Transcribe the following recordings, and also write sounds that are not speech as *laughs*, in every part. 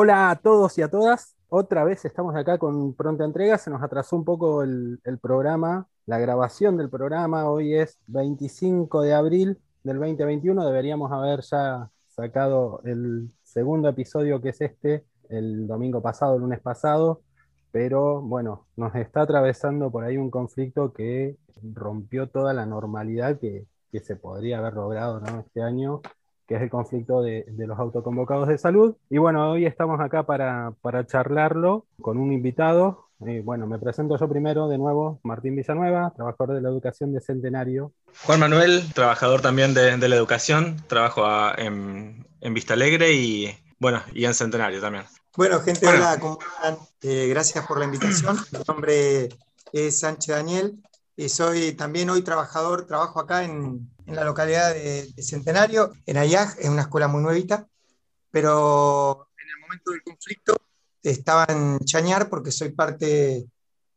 Hola a todos y a todas. Otra vez estamos acá con pronta entrega. Se nos atrasó un poco el, programa, la grabación del programa. Hoy es 25 de abril del 2021. Deberíamos haber ya sacado el segundo episodio que es este el domingo pasado, el lunes pasado. Pero bueno, nos está atravesando por ahí un conflicto que rompió toda la normalidad que, se podría haber logrado este año que es el conflicto de, de, los autoconvocados de salud. Y bueno, hoy estamos acá para, para charlarlo con un invitado. Eh, bueno, me presento yo primero de nuevo, Martín Villanueva, trabajador de la educación de Centenario. Juan Manuel, trabajador también de, de la educación, trabajo a, en, en Vista Alegre y bueno, y en Centenario también. Bueno, gente, bueno. hola, ¿cómo están? Eh, gracias por la invitación. Mi nombre es Sánchez Daniel y soy también hoy trabajador, trabajo acá en, en la localidad de, Centenario, en Ayaj, es una escuela muy nuevita, pero en el momento del conflicto estaba en Chañar porque soy parte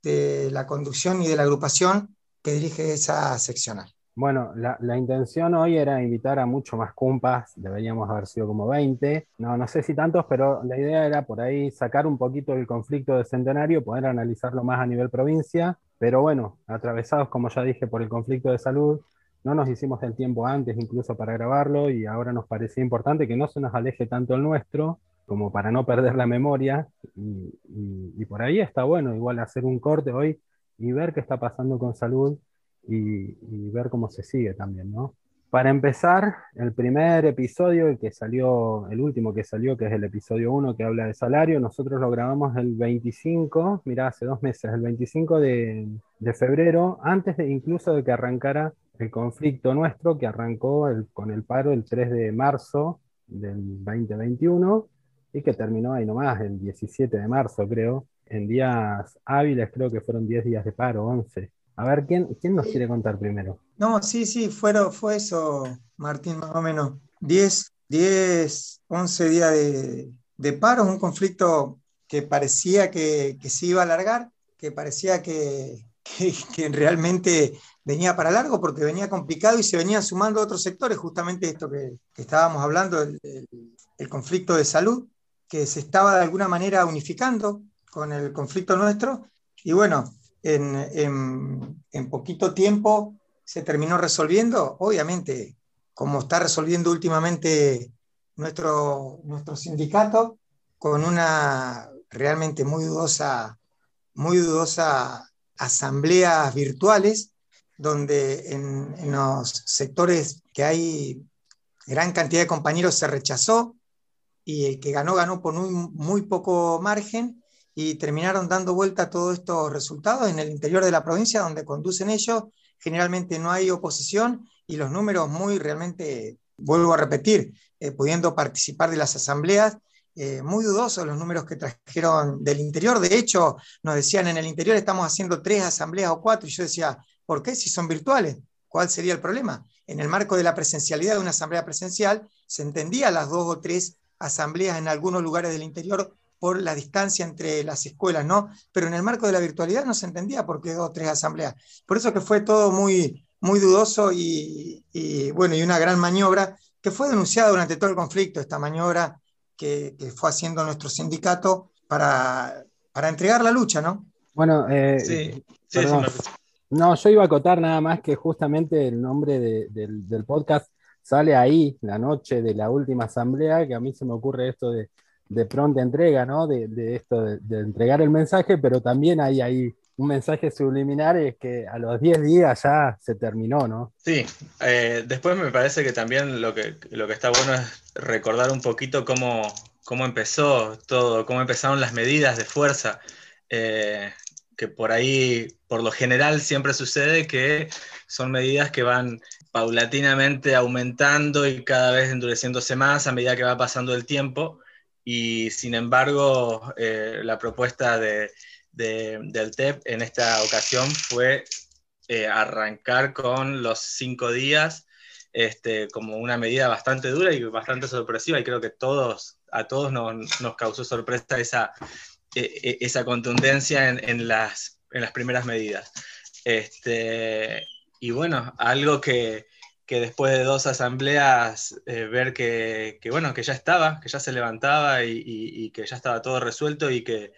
de la conducción y de la agrupación que dirige esa seccional. Bueno, la, intención hoy era invitar a mucho más cumpas, deberíamos haber sido como 20, no, no sé si tantos, pero la idea era por ahí sacar un poquito el conflicto de Centenario, poder analizarlo más a nivel provincia, pero bueno, atravesados, como ya dije, por el conflicto de salud, no nos hicimos el tiempo antes incluso para grabarlo y ahora nos parecía importante que no se nos aleje tanto el nuestro como para no perder la memoria. Y por ahí está bueno igual hacer un corte hoy y ver qué está pasando con salud y, ver cómo se sigue también, ¿no? Para empezar, el primer episodio, el que salió, el último que salió, que es el episodio 1 que habla de salario, nosotros lo grabamos el 25, mira, hace dos meses, el 25 de, de febrero, antes de, incluso de que arrancara el conflicto nuestro, que arrancó con el paro el 3 de marzo del 2021 y que terminó ahí nomás, el 17 de marzo, creo. En días hábiles, creo que fueron 10 días de paro, 11. A ver, ¿quién, quién nos quiere contar primero? No, sí, sí, fueron, fue eso, Martín, más o menos. 10, 10 11 días de, de paro, un conflicto que parecía que, que, se iba a alargar, que parecía que, que, que, realmente venía para largo porque venía complicado y se venían sumando otros sectores, justamente esto que, estábamos hablando, el, el, el conflicto de salud, que se estaba de alguna manera unificando con el conflicto nuestro. Y bueno, en, en, poquito tiempo se terminó resolviendo, obviamente, como está resolviendo últimamente nuestro, nuestro sindicato, con una realmente muy dudosa, muy dudosa asambleas virtuales, donde en, en los sectores que hay gran cantidad de compañeros se rechazó y el que ganó ganó por muy, muy poco margen y terminaron dando vuelta a todos estos resultados en el interior de la provincia donde conducen ellos. Generalmente no hay oposición y los números muy realmente, vuelvo a repetir, eh, pudiendo participar de las asambleas, eh, muy dudosos los números que trajeron del interior. De hecho, nos decían en el interior estamos haciendo tres asambleas o cuatro y yo decía, ¿por qué si son virtuales? ¿Cuál sería el problema? En el marco de la presencialidad de una asamblea presencial, se entendía las dos o tres asambleas en algunos lugares del interior por la distancia entre las escuelas, ¿no? Pero en el marco de la virtualidad no se entendía por qué dos o tres asambleas. Por eso que fue todo muy, muy dudoso y, y, bueno, y una gran maniobra que fue denunciada durante todo el conflicto, esta maniobra que, que fue haciendo nuestro sindicato para, para, entregar la lucha, ¿no? Bueno, eh, sí, sí, sí, no, yo iba a acotar nada más que justamente el nombre de, del, del podcast sale ahí, la noche de la última asamblea, que a mí se me ocurre esto de de pronta entrega, ¿no? De, de esto, de, entregar el mensaje, pero también hay ahí un mensaje subliminar, es que a los 10 días ya se terminó, ¿no? Sí, eh, después me parece que también lo que, lo que está bueno es recordar un poquito cómo, cómo empezó todo, cómo empezaron las medidas de fuerza, eh, que por ahí, por lo general, siempre sucede que son medidas que van paulatinamente aumentando y cada vez endureciéndose más a medida que va pasando el tiempo y sin embargo eh, la propuesta de, de, del TEP en esta ocasión fue eh, arrancar con los cinco días este, como una medida bastante dura y bastante sorpresiva y creo que todos, a todos nos, causó sorpresa esa, eh, esa contundencia en, en, las, en las primeras medidas. Este, y bueno, algo que, que después de dos asambleas eh, ver que, bueno, que ya estaba, que ya se levantaba y, que ya estaba todo resuelto y que,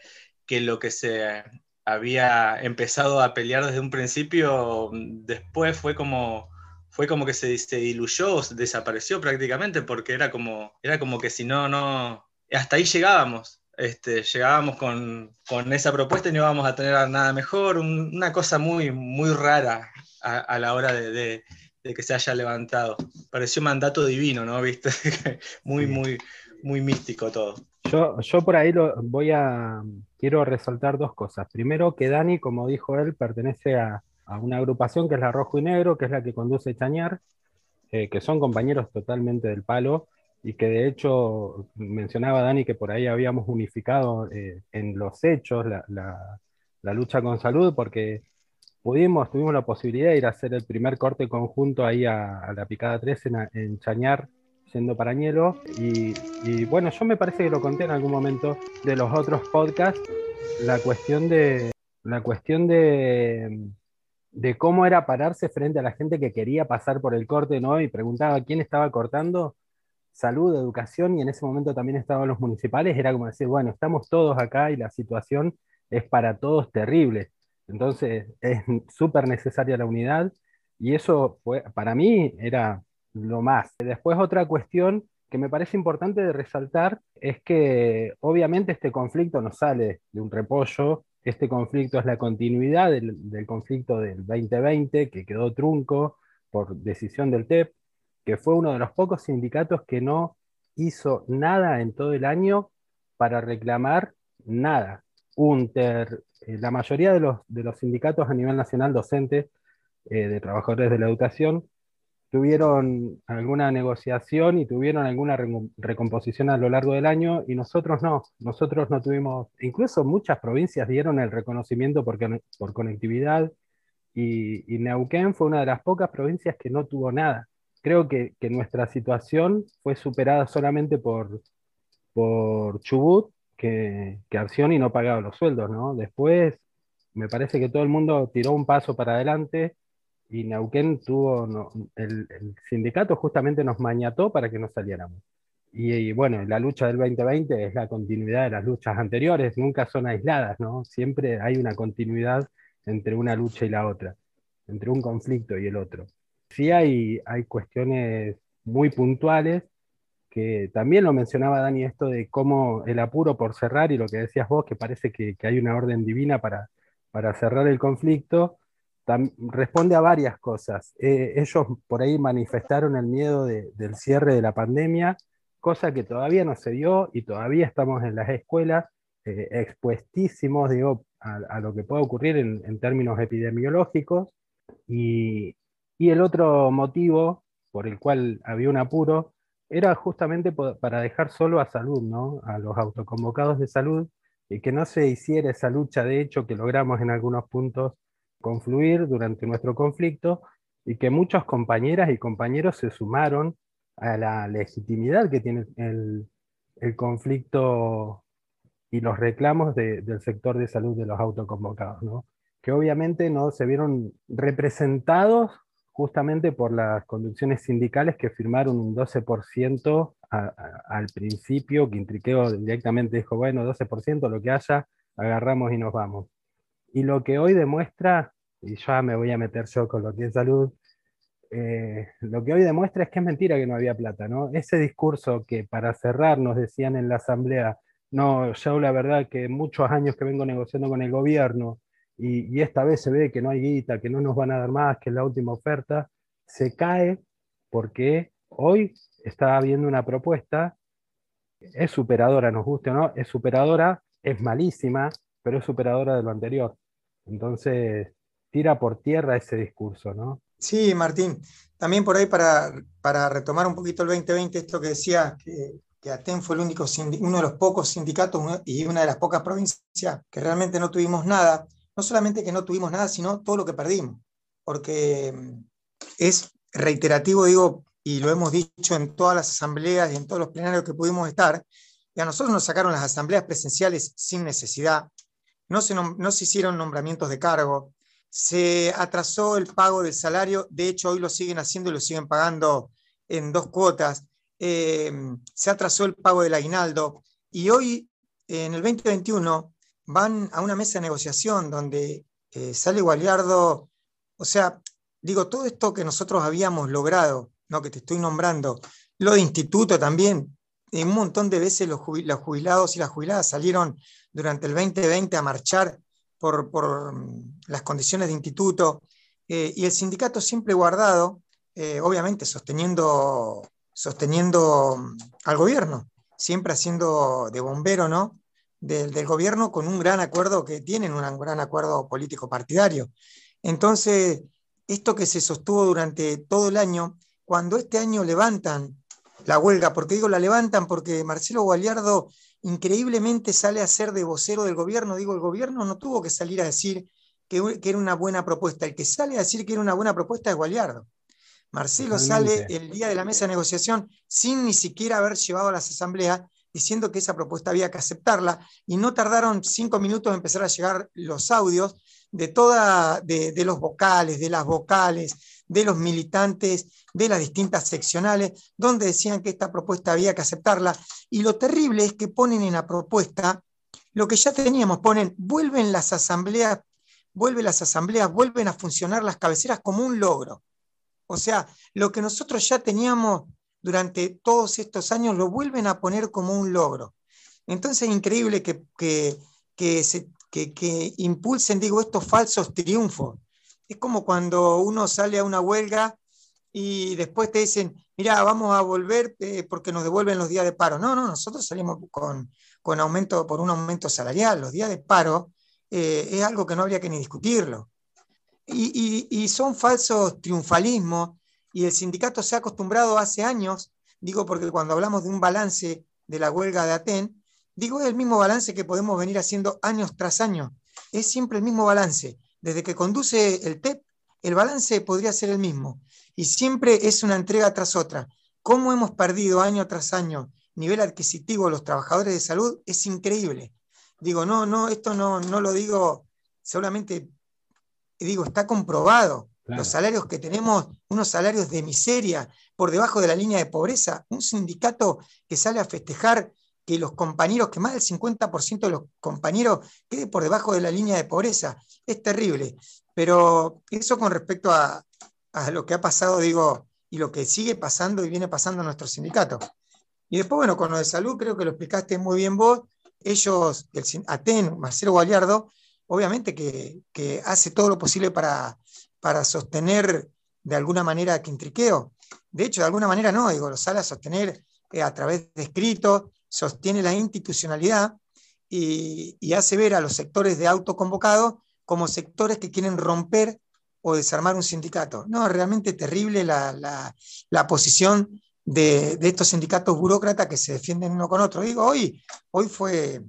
que, lo que se había empezado a pelear desde un principio, después fue como, fue como que se, se diluyó, desapareció prácticamente, porque era como, era como que si no, no, hasta ahí llegábamos. Este, llegábamos con, con, esa propuesta y no íbamos a tener nada mejor, una cosa muy, muy rara a, la hora de, que se haya levantado. Pareció mandato divino, ¿no? ¿Viste? *laughs* muy, muy, muy místico todo. Yo, yo por ahí lo, voy a, quiero resaltar dos cosas. Primero, que Dani, como dijo él, pertenece a, a una agrupación que es la Rojo y Negro, que es la que conduce Chañar, eh, que son compañeros totalmente del palo y que de hecho mencionaba Dani que por ahí habíamos unificado eh, en los hechos la, la, lucha con salud, porque pudimos, tuvimos la posibilidad de ir a hacer el primer corte conjunto ahí a, la picada 3 en, Chañar, siendo Parañelo, y, y, bueno, yo me parece que lo conté en algún momento de los otros podcasts, la cuestión de, la cuestión de, de cómo era pararse frente a la gente que quería pasar por el corte, ¿no? Y preguntaba quién estaba cortando salud, educación, y en ese momento también estaban los municipales, era como decir, bueno, estamos todos acá y la situación es para todos terrible. Entonces *laughs* es súper necesaria la unidad y eso fue, para mí era lo más. Después otra cuestión que me parece importante de resaltar es que obviamente este conflicto no sale de un repollo, este conflicto es la continuidad del, del conflicto del 2020 que quedó trunco por decisión del TEP, que fue uno de los pocos sindicatos que no hizo nada en todo el año para reclamar nada. UNTER, eh, la mayoría de los, de los, sindicatos a nivel nacional docente eh, de trabajadores de la educación tuvieron alguna negociación y tuvieron alguna recomposición a lo largo del año y nosotros no, nosotros no tuvimos, incluso muchas provincias dieron el reconocimiento por, por conectividad y, y Neuquén fue una de las pocas provincias que no tuvo nada. Creo que, nuestra situación fue superada solamente por, por Chubut, que, que y no pagaba los sueldos, ¿no? Después me parece que todo el mundo tiró un paso para adelante y Neuquén tuvo, el, sindicato justamente nos mañató para que no saliéramos. Y, bueno, la lucha del 2020 es la continuidad de las luchas anteriores, nunca son aisladas, ¿no? Siempre hay una continuidad entre una lucha y la otra, entre un conflicto y el otro sí hay, hay cuestiones muy puntuales, que también lo mencionaba Dani, esto de cómo el apuro por cerrar y lo que decías vos, que parece que, hay una orden divina para, para cerrar el conflicto, responde a varias cosas. Eh, ellos por ahí manifestaron el miedo del cierre de la pandemia, cosa que todavía no se dio y todavía estamos en las escuelas eh, expuestísimos digo, a, lo que puede ocurrir en, en términos epidemiológicos. Y, y el otro motivo por el cual había un apuro era justamente para dejar solo a salud, ¿no? a los autoconvocados de salud, y que no se hiciera esa lucha de hecho que logramos en algunos puntos confluir durante nuestro conflicto, y que muchas compañeras y compañeros se sumaron a la legitimidad que tiene el, conflicto y los reclamos del sector de salud de los autoconvocados, ¿no? que obviamente no se vieron representados justamente por las conducciones sindicales que firmaron un 12% al principio, que Intriqueo directamente dijo, bueno, 12%, lo que haya, agarramos y nos vamos. Y lo que hoy demuestra, y ya me voy a meter yo con lo que es salud, eh, lo que hoy demuestra es que es mentira que no había plata, ¿no? Ese discurso que para cerrar nos decían en la asamblea, no, yo la verdad que muchos años que vengo negociando con el gobierno, y, esta vez se ve que no hay guita, que no nos van a dar más, que es la última oferta, se cae porque hoy está habiendo una propuesta, es superadora, nos guste o no, es superadora, es malísima, pero es superadora de lo anterior. Entonces, tira por tierra ese discurso, ¿no? Sí, Martín. También por ahí para, para retomar un poquito el 2020, esto que decía, que, que ATEN fue uno de los pocos sindicatos y una de las pocas provincias que realmente no tuvimos nada no solamente que no tuvimos nada, sino todo lo que perdimos, porque mm, es reiterativo, digo, y lo hemos dicho en todas las asambleas y en todos los plenarios que pudimos estar, y a nosotros nos sacaron las asambleas presenciales sin necesidad, no se, no se hicieron nombramientos de cargo, se atrasó el pago del salario, de hecho hoy lo siguen haciendo y lo siguen pagando en dos cuotas, eh, se atrasó el pago del aguinaldo y hoy en el 2021 van a una mesa de negociación donde eh, sale Gualiardo, o sea, digo, todo esto que nosotros habíamos logrado, ¿no? que te estoy nombrando, lo de instituto también, un montón de veces los jubilados y las jubiladas salieron durante el 2020 a marchar por, mm, las condiciones de instituto, eh, y el sindicato siempre guardado, eh, obviamente sosteniendo, sosteniendo mm, al gobierno, siempre haciendo de bombero, ¿no? Del, gobierno con un gran acuerdo que tienen, un gran acuerdo político partidario. Entonces, esto que se sostuvo durante todo el año, cuando este año levantan la huelga, porque digo la levantan porque Marcelo Gualiardo increíblemente sale a ser de vocero del gobierno, digo, el gobierno no tuvo que salir a decir que, que era una buena propuesta, el que sale a decir que era una buena propuesta es Gualiardo. Marcelo sale el día de la mesa de negociación sin ni siquiera haber llevado a las asambleas diciendo que esa propuesta había que aceptarla y no tardaron cinco minutos en empezar a llegar los audios de toda de, los vocales, de las vocales, de los militantes, de las distintas seccionales, donde decían que esta propuesta había que aceptarla. Y lo terrible es que ponen en la propuesta lo que ya teníamos, ponen, vuelven las asambleas, vuelven las asambleas, vuelven a funcionar las cabeceras como un logro. O sea, lo que nosotros ya teníamos durante todos estos años lo vuelven a poner como un logro. Entonces es increíble que, que, se, que, impulsen, digo, estos falsos triunfos. Es como cuando uno sale a una huelga y después te dicen, mira, vamos a volver eh, porque nos devuelven los días de paro. No, no, nosotros salimos con, con aumento, por un aumento salarial. Los días de paro eh, es algo que no habría que ni discutirlo. Y, son falsos triunfalismos y el sindicato se ha acostumbrado hace años, digo porque cuando hablamos de un balance de la huelga de Aten, digo es el mismo balance que podemos venir haciendo años tras año, es siempre el mismo balance. Desde que conduce el TEP, el balance podría ser el mismo y siempre es una entrega tras otra. ¿Cómo hemos perdido año tras año nivel adquisitivo los trabajadores de salud? Es increíble. Digo, no, no, esto no, no lo digo solamente digo, está comprobado. Los salarios que tenemos, unos salarios de miseria, por debajo de la línea de pobreza, un sindicato que sale a festejar que los compañeros, que más del 50% de los compañeros quede por debajo de la línea de pobreza. Es terrible. Pero eso con respecto a, lo que ha pasado, digo, y lo que sigue pasando y viene pasando en nuestro sindicato. Y después, bueno, con lo de salud, creo que lo explicaste muy bien vos. Ellos, el ATEN, Marcelo Gualiardo, obviamente que, hace todo lo posible para, para sostener de alguna manera Quintriqueo. De hecho, de alguna manera no, digo, lo sale a sostener eh, a través de escritos, sostiene la institucionalidad y, hace ver a los sectores de autoconvocados como sectores que quieren romper o desarmar un sindicato. No, realmente terrible la, posición de, de, estos sindicatos burócratas que se defienden uno con otro. Digo, hoy, hoy fue,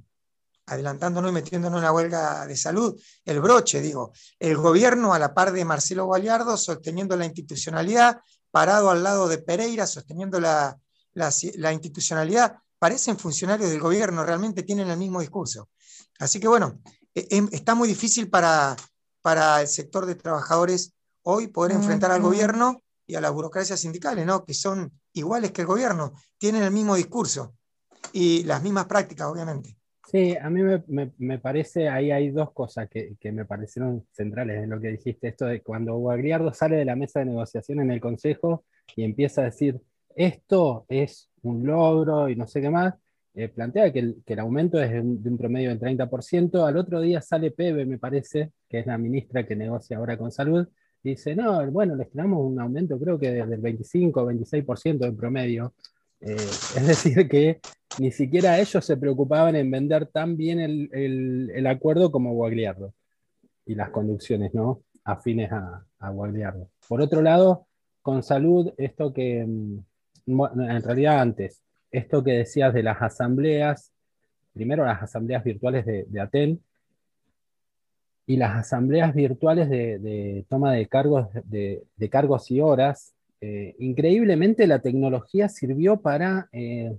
adelantándonos y metiéndonos en una huelga de salud, el broche, digo, el gobierno a la par de Marcelo Gualiardo sosteniendo la institucionalidad, parado al lado de Pereira, sosteniendo la, institucionalidad, parecen funcionarios del gobierno, realmente tienen el mismo discurso. Así que bueno, e, em, está muy difícil para, para el sector de trabajadores hoy poder enfrentar al gobierno y a las burocracias sindicales, ¿no? que son iguales que el gobierno, tienen el mismo discurso y las mismas prácticas, obviamente. Sí, a mí me, parece, ahí hay dos cosas que, me parecieron centrales en lo que dijiste, esto de cuando Guagliardo sale de la mesa de negociación en el Consejo y empieza a decir, esto es un logro y no sé qué más, eh, plantea que el, aumento es de un, promedio del 30%, al otro día sale Pebe, me parece, que es la ministra que negocia ahora con salud, y dice, no, bueno, les tenemos un aumento creo que del 25 o 26% en promedio. Eh, *laughs* es decir, que ni siquiera ellos se preocupaban en vender tan bien el, acuerdo como Guagliardo y las conducciones ¿no? afines a, a Guagliardo. Por otro lado, con salud, esto que, mm, en realidad antes, esto que decías de las asambleas, primero las asambleas virtuales de, de Aten y las asambleas virtuales de, toma de cargos, de, cargos y horas eh, increíblemente la tecnología sirvió para, eh,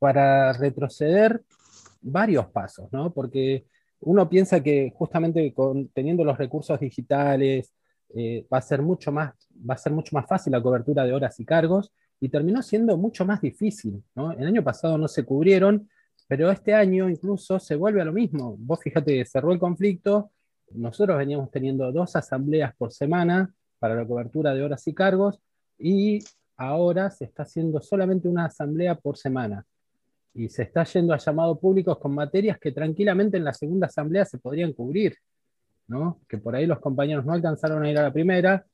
para retroceder varios pasos, ¿no? Porque uno piensa que justamente teniendo los recursos digitales eh, va, a ser mucho más, va a ser mucho más fácil la cobertura de horas y cargos, y terminó siendo mucho más difícil. El año pasado no se cubrieron, pero este año incluso se vuelve a lo mismo. Vos fíjate cerró el conflicto, nosotros veníamos teniendo dos asambleas por semana para la cobertura de horas y cargos, y ahora se está haciendo solamente una asamblea por semana y se está yendo a llamados públicos con materias que tranquilamente en la segunda asamblea se podrían cubrir, ¿no? Que por ahí los compañeros no alcanzaron a ir a la primera,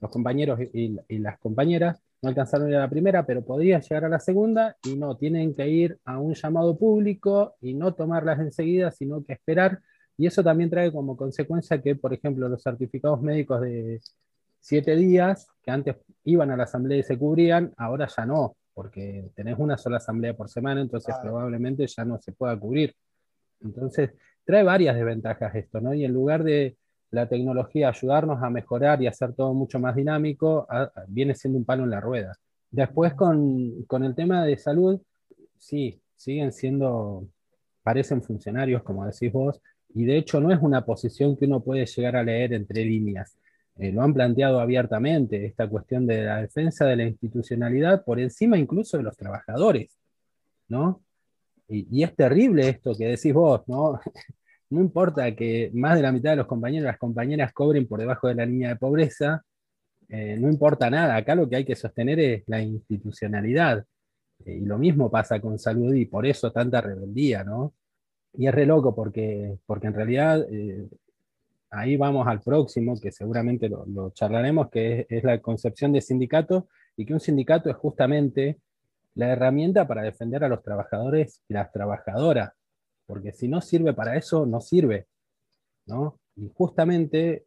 los compañeros y, las compañeras no alcanzaron a ir a la primera, pero podrían llegar a la segunda y no, tienen que ir a un llamado público y no tomarlas enseguida, sino que esperar. Y eso también trae como consecuencia que, por ejemplo, los certificados médicos de siete días, que antes iban a la asamblea y se cubrían, ahora ya no, porque tenés una sola asamblea por semana, entonces probablemente ya no se pueda cubrir. Entonces, trae varias desventajas esto, ¿no? Y en lugar de la tecnología ayudarnos a mejorar y hacer todo mucho más dinámico, viene siendo un palo en la rueda. Después con, con el tema de salud, sí, siguen siendo, parecen funcionarios, como decís vos, y de hecho no es una posición que uno puede llegar a leer entre líneas. Eh, lo han planteado abiertamente, esta cuestión de la defensa de la institucionalidad por encima incluso de los trabajadores, ¿no? Y, es terrible esto que decís vos, ¿no? *laughs* no importa que más de la mitad de los compañeros y las compañeras cobren por debajo de la línea de pobreza, eh, no importa nada, acá lo que hay que sostener es la institucionalidad. Eh, y lo mismo pasa con salud y por eso tanta rebeldía, ¿no? Y es re loco porque, porque en realidad ahí vamos al próximo, que seguramente lo, charlaremos, que es, la concepción de sindicato, y que un sindicato es justamente la herramienta para defender a los trabajadores y las trabajadoras, porque si no sirve para eso, no sirve. ¿no? Y justamente,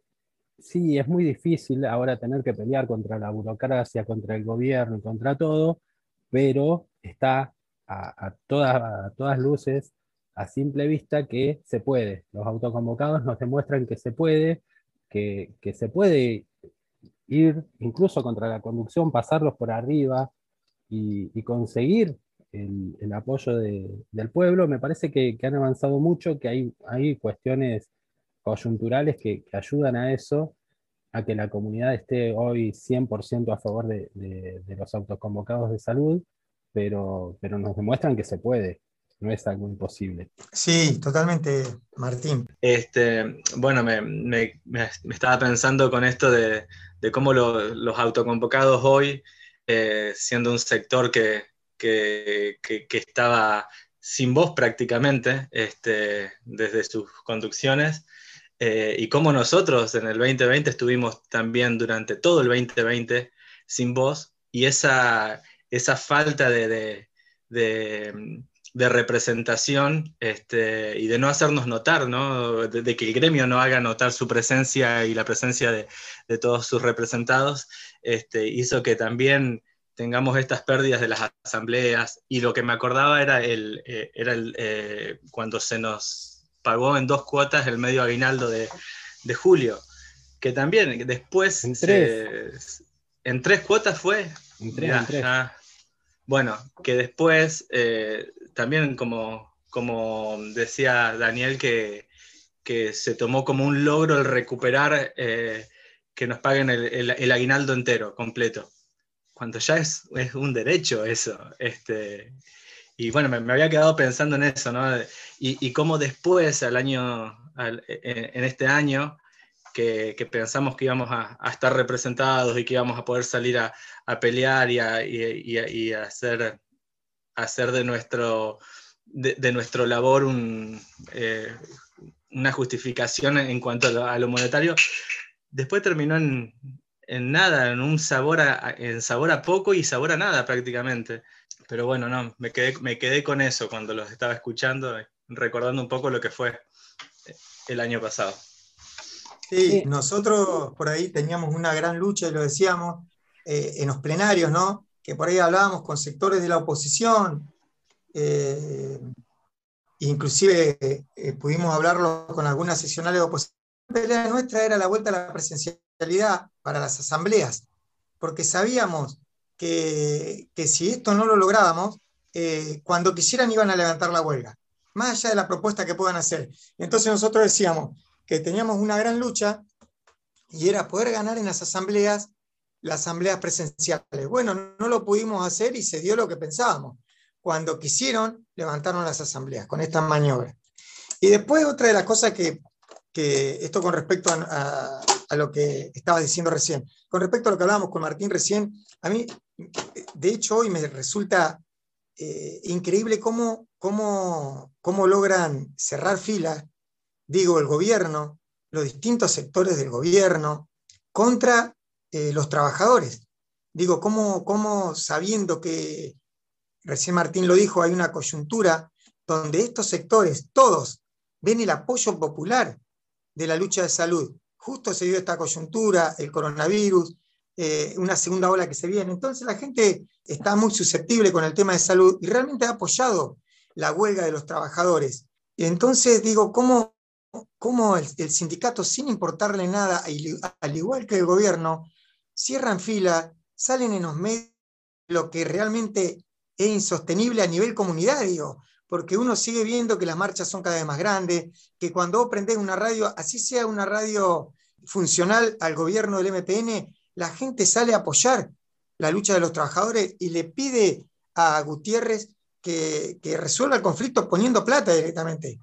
sí, es muy difícil ahora tener que pelear contra la burocracia, contra el gobierno contra todo, pero está a, todas, a todas luces a simple vista que se puede. Los autoconvocados nos demuestran que se puede, que, se puede ir incluso contra la conducción, pasarlos por arriba y, conseguir el, apoyo del pueblo. Me parece que, han avanzado mucho, que hay, hay cuestiones coyunturales que, ayudan a eso, a que la comunidad esté hoy 100% a favor de, de, los autoconvocados de salud, pero, pero nos demuestran que se puede no es algo imposible. Sí, totalmente, Martín. Este, bueno, me, estaba pensando con esto de, cómo los autoconvocados hoy, eh, siendo un sector que, estaba sin voz prácticamente este, desde sus conducciones, eh, y cómo nosotros en el 2020 estuvimos también durante todo el 2020 sin voz, y esa, esa falta de de representación este, y de no hacernos notar, ¿no? De, que el gremio no haga notar su presencia y la presencia de, todos sus representados, este, hizo que también tengamos estas pérdidas de las asambleas. Y lo que me acordaba era, el, eh, era el, eh, cuando se nos pagó en dos cuotas el medio aguinaldo de, julio, que también después... En tres. en tres cuotas fue. En tres, en tres. bueno, que después eh, también como, como decía Daniel, que, se tomó como un logro el recuperar eh, que nos paguen el, aguinaldo entero, completo, cuando ya es, es un derecho eso. Este, y bueno, me, había quedado pensando en eso, ¿no? Y, y cómo después, al año, en, este año, que, pensamos que íbamos a, estar representados y que íbamos a poder salir a, pelear y a, y a hacer hacer de nuestro, de, nuestro labor eh, una justificación en cuanto a lo, monetario, después terminó en, nada, en un sabor a, en sabor a poco y sabor a nada prácticamente. Pero bueno, no, me quedé, me quedé con eso cuando los estaba escuchando, recordando un poco lo que fue el año pasado. Sí, nosotros por ahí teníamos una gran lucha, y lo decíamos, eh, en los plenarios, ¿no? Que por ahí hablábamos con sectores de la oposición, eh, inclusive eh, pudimos hablarlo con algunas sesionales de oposición. La nuestra era la vuelta a la presencialidad para las asambleas, porque sabíamos que, si esto no lo lográbamos, eh, cuando quisieran iban a levantar la huelga. más allá de la propuesta que puedan hacer. Entonces nosotros decíamos que teníamos una gran lucha y era poder ganar en las asambleas, las asambleas presenciales. Bueno, no lo pudimos hacer y se dio lo que pensábamos. Cuando quisieron, levantaron las asambleas con esta maniobra. Y después otra de las cosas que, esto con respecto a, lo que estaba diciendo recién, con respecto a lo que hablábamos con Martín recién, a mí, de hecho, hoy me resulta eh, increíble cómo, cómo, cómo logran cerrar filas, digo, el gobierno, los distintos sectores del gobierno, contra eh, los trabajadores. Digo, cómo, cómo sabiendo que, recién Martín lo dijo, hay una coyuntura donde estos sectores, todos, ven el apoyo popular de la lucha de salud. Justo se dio esta coyuntura, el coronavirus, eh, una segunda ola que se viene. Entonces la gente está muy susceptible con el tema de salud y realmente ha apoyado la huelga de los trabajadores. Entonces digo, ¿cómo, cómo el, sindicato, sin importarle nada, al igual que el gobierno, cierran fila, salen en los medios, lo que realmente es insostenible a nivel comunitario, porque uno sigue viendo que las marchas son cada vez más grandes, que cuando vos prendés una radio, así sea una radio funcional al gobierno del MPN, la gente sale a apoyar la lucha de los trabajadores y le pide a Gutiérrez que, resuelva el conflicto poniendo plata directamente.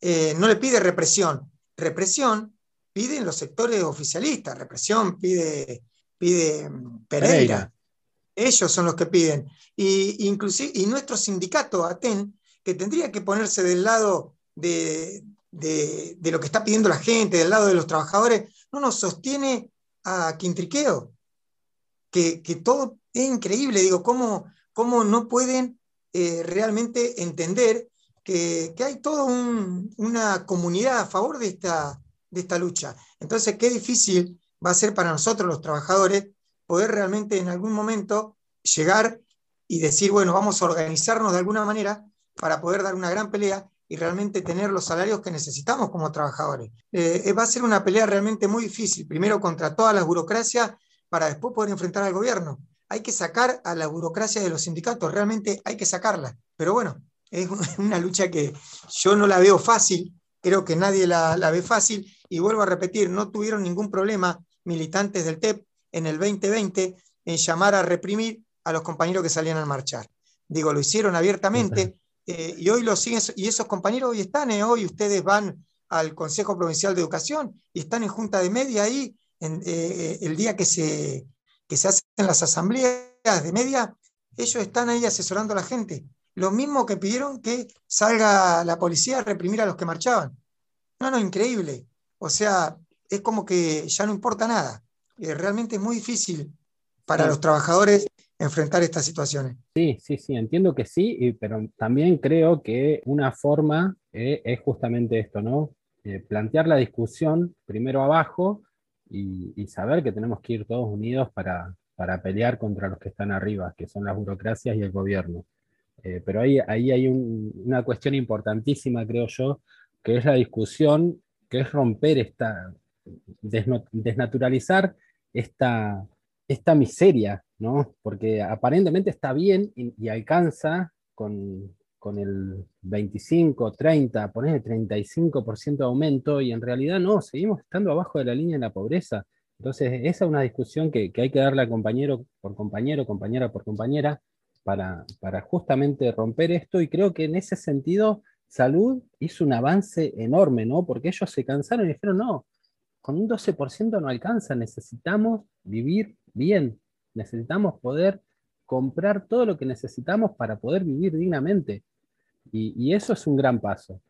Eh, no le pide represión. Represión piden los sectores oficialistas, represión pide, pide mm, Pereira. Ellos son los que piden. Y, inclusive, y nuestro sindicato, ATEN, que tendría que ponerse del lado de, de, lo que está pidiendo la gente, del lado de los trabajadores, no nos sostiene a Quintriqueo, que, que todo es increíble, digo, cómo, cómo no pueden eh, realmente entender que, hay toda una comunidad a favor de esta, de esta lucha. Entonces, qué difícil va a ser para nosotros los trabajadores poder realmente en algún momento llegar y decir, bueno, vamos a organizarnos de alguna manera para poder dar una gran pelea y realmente tener los salarios que necesitamos como trabajadores. Eh, va a ser una pelea realmente muy difícil, primero contra todas las burocracias, para después poder enfrentar al gobierno. Hay que sacar a la burocracia de los sindicatos, realmente hay que sacarla. Pero bueno, es *laughs* una lucha que yo no la veo fácil, creo que nadie la ve fácil, y vuelvo a repetir, no tuvieron ningún problema militantes del TEP en el 2020 en llamar a reprimir a los compañeros que salían a marchar. Digo, lo hicieron abiertamente, eh, y hoy lo siguen, y esos compañeros hoy están, eh, hoy ustedes van al Consejo Provincial de Educación y están en Junta de Media ahí eh, el día que se, que se hacen las asambleas de media, ellos están ahí asesorando a la gente. Lo mismo que pidieron que salga la policía a reprimir a los que marchaban. No, no, increíble. O sea, es como que ya no importa nada. realmente es muy difícil para los trabajadores enfrentar estas situaciones. Sí, sí, sí, entiendo que sí, pero también creo que una forma eh, es justamente esto, ¿no? Eh, plantear la discusión primero abajo y, saber que tenemos que ir todos unidos para, pelear contra los que están arriba, que son las burocracias y el gobierno. Eh, pero ahí, ahí hay una cuestión importantísima, creo yo, que es la discusión, que es romper esta, desnaturalizar esta, esta miseria porque aparentemente está bien y, alcanza con, el 25, 30, poner el 35% de aumento y en realidad no, seguimos estando abajo de la línea de la pobreza. Entonces, esa es una discusión que, hay que darle a compañero por compañero, compañera por compañera, para, para justamente romper esto y creo que en ese sentido salud hizo un avance enorme, ¿no? Porque ellos se cansaron y dijeron, no, con un 12% no alcanza, necesitamos vivir bien, Necesitamos poder comprar todo lo que necesitamos para poder vivir dignamente. Y, eso es un gran paso.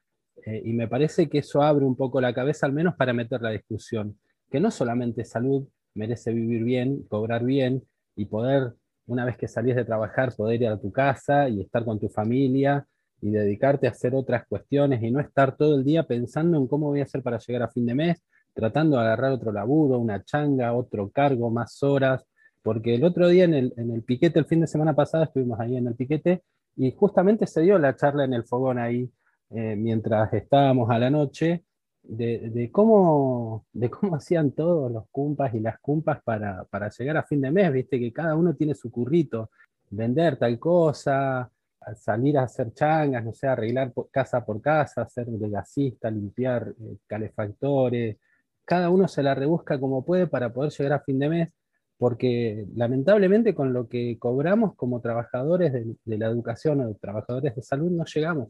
Eh, y me parece que eso abre un poco la cabeza, al menos para meter la discusión, que no solamente salud merece vivir bien, cobrar bien y poder, una vez que salís de trabajar, poder ir a tu casa y estar con tu familia y dedicarte a hacer otras cuestiones y no estar todo el día pensando en cómo voy a hacer para llegar a fin de mes, tratando de agarrar otro laburo, una changa, otro cargo, más horas, porque el otro día en el, en el piquete, el fin de semana pasado, estuvimos ahí en el piquete y justamente se dio la charla en el fogón ahí, eh, mientras estábamos a la noche, de, cómo, de cómo *laughs* hacían todos los cumpas y las cumpas para, para llegar a fin de mes, viste que cada uno tiene su currito, vender tal cosa, salir a hacer changas, no sé, arreglar casa por casa, de gasista, limpiar eh, calefactores. Cada uno se la rebusca como puede para poder llegar a fin de mes, porque lamentablemente con lo que cobramos como trabajadores de, la educación o trabajadores de salud no llegamos.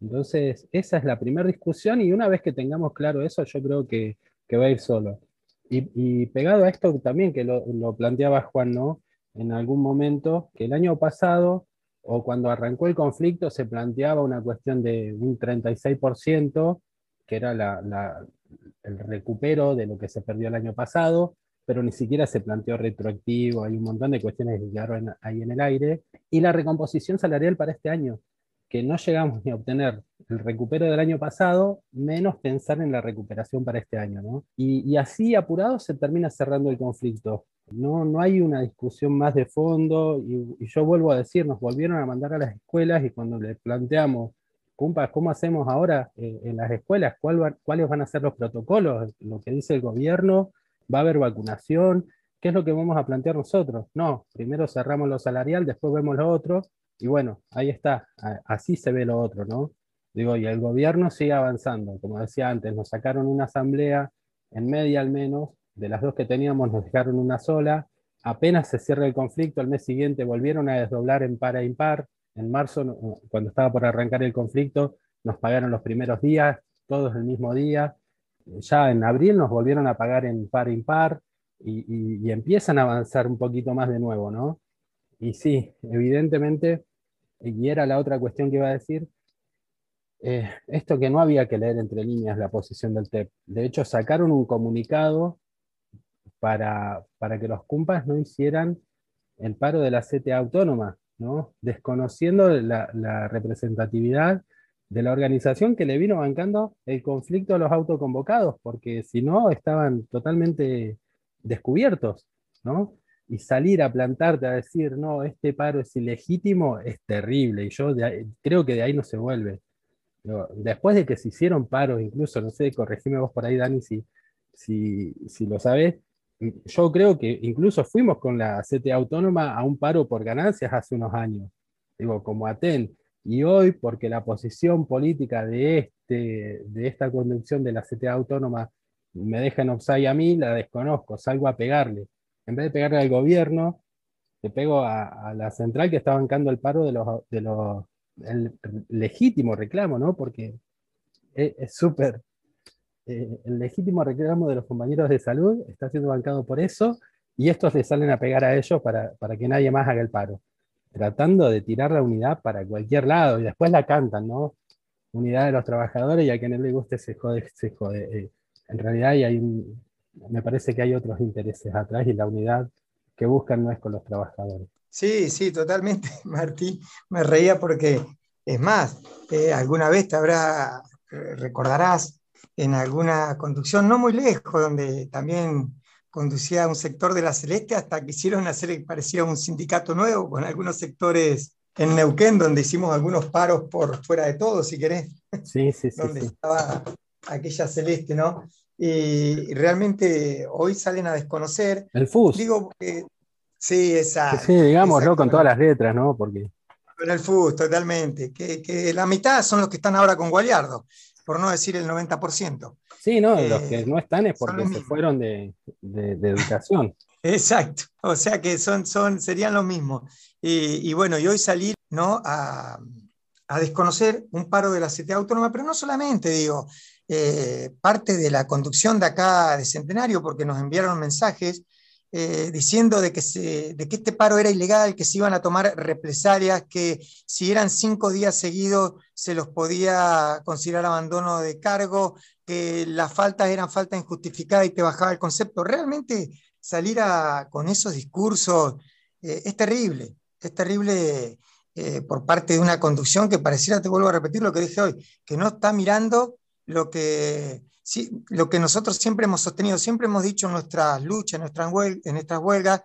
Entonces, esa es la primera discusión y una vez que tengamos claro eso, yo creo que, va a ir solo. Y, pegado a esto también, que lo, lo planteaba Juan, ¿no? En algún momento, que el año pasado o cuando arrancó el conflicto se planteaba una cuestión de un 36%, que era el recupero de lo que se perdió el año pasado, pero ni siquiera se planteó retroactivo, hay un montón de cuestiones que quedaron ahí en el aire, y la recomposición salarial para este año, que no llegamos ni a obtener el recupero del año pasado, menos pensar en la recuperación para este año. Y, así apurado se termina cerrando el conflicto. No, no hay una discusión más de fondo y, yo vuelvo a decir, nos volvieron a mandar a las escuelas y cuando les planteamos, Cumpas, ¿cómo hacemos ahora eh, en las escuelas? ¿Cuáles van a ser los protocolos? Lo que dice el gobierno, ¿va a haber vacunación? ¿Qué es lo que vamos a plantear nosotros? No, primero cerramos lo salarial, después vemos lo otro y bueno, ahí está, así se ve lo otro, ¿no? Digo, y el gobierno sigue avanzando, como decía antes, nos sacaron una asamblea en media al menos, de las dos que teníamos nos dejaron una sola, apenas se cierra el conflicto, al mes siguiente volvieron a desdoblar en par e impar, en marzo, cuando estaba por arrancar el conflicto, nos pagaron los primeros días, todos el mismo día, ya en abril nos volvieron a pagar en par impar, y, y, empiezan a avanzar un poquito más de nuevo, ¿no? Y sí, evidentemente, y era la otra cuestión que iba a decir, eh, esto que no había que leer entre líneas la posición del TEP. De hecho, sacaron un comunicado para, para que los cumpas no hicieran el paro de la CTA autónoma, ¿no? desconociendo la, representatividad de la organización que le vino bancando el conflicto a los autoconvocados, porque si no estaban totalmente descubiertos, ¿no? Y salir a plantarte a decir, no, este paro es ilegítimo, es terrible, y yo creo que de ahí no se vuelve después de que se hicieron paros, incluso, no sé, corregime vos por ahí, Dani, si, si, si lo sabes, yo creo que incluso fuimos con la CTA autónoma a un paro por ganancias hace unos años, digo, como ATEN, y hoy, porque la posición política de, este, de esta conducción de la CTA autónoma me deja en offside a mí, la desconozco, salgo a pegarle. En vez de pegarle al gobierno, le pego a, la central que está bancando el paro de los, de los el legítimo reclamo, ¿no? Porque es súper, eh, el legítimo reclamo de los compañeros de salud está siendo bancado por eso y estos le salen a pegar a ellos para, para que nadie más haga el paro, tratando de tirar la unidad para cualquier lado y después la cantan, ¿no? Unidad de los trabajadores y a quien no le guste se jode, se jode. Eh, en realidad hay me parece que hay otros intereses atrás y la unidad que buscan no es con los trabajadores. Sí, sí, totalmente, *laughs* Martín. Me reía porque, es más, eh, alguna vez te habrá, recordarás, en alguna conducción no muy lejos, donde también conducía un sector de la Celeste hasta que hicieron hacer, parecía un sindicato nuevo con algunos sectores en Neuquén, donde hicimos algunos paros por fuera de todo, si querés. Sí, sí, sí. donde estaba aquella Celeste, ¿no? Y realmente hoy salen a desconocer. El FUS. Digo, Sí, exacto. Sí, digámoslo con todas las letras, ¿no? Porque... Con el FUS, totalmente. Que, la mitad son los que están ahora con Gualiardo, por no decir el 90%. Sí, no, los que eh, no están es porque se fueron de, educación. *laughs* Exacto, o sea que son, son, serían los mismos. Y, bueno, y hoy salir ¿no? a, desconocer un paro de la CTA autónoma, pero no solamente, digo, eh, parte de la conducción de acá de Centenario, porque nos enviaron mensajes eh, diciendo de que, de que este paro era ilegal, que se iban a tomar represalias, que si eran cinco días seguidos se los podía considerar abandono de cargo, que las faltas eran faltas injustificadas y te bajaba el concepto. Realmente salir con esos discursos eh, es terrible, es terrible eh, por parte de una conducción que pareciera, te vuelvo a repetir lo que dije hoy, que no está mirando lo que lo que nosotros siempre hemos sostenido, siempre hemos dicho en nuestras luchas, en nuestras, en nuestras huelgas,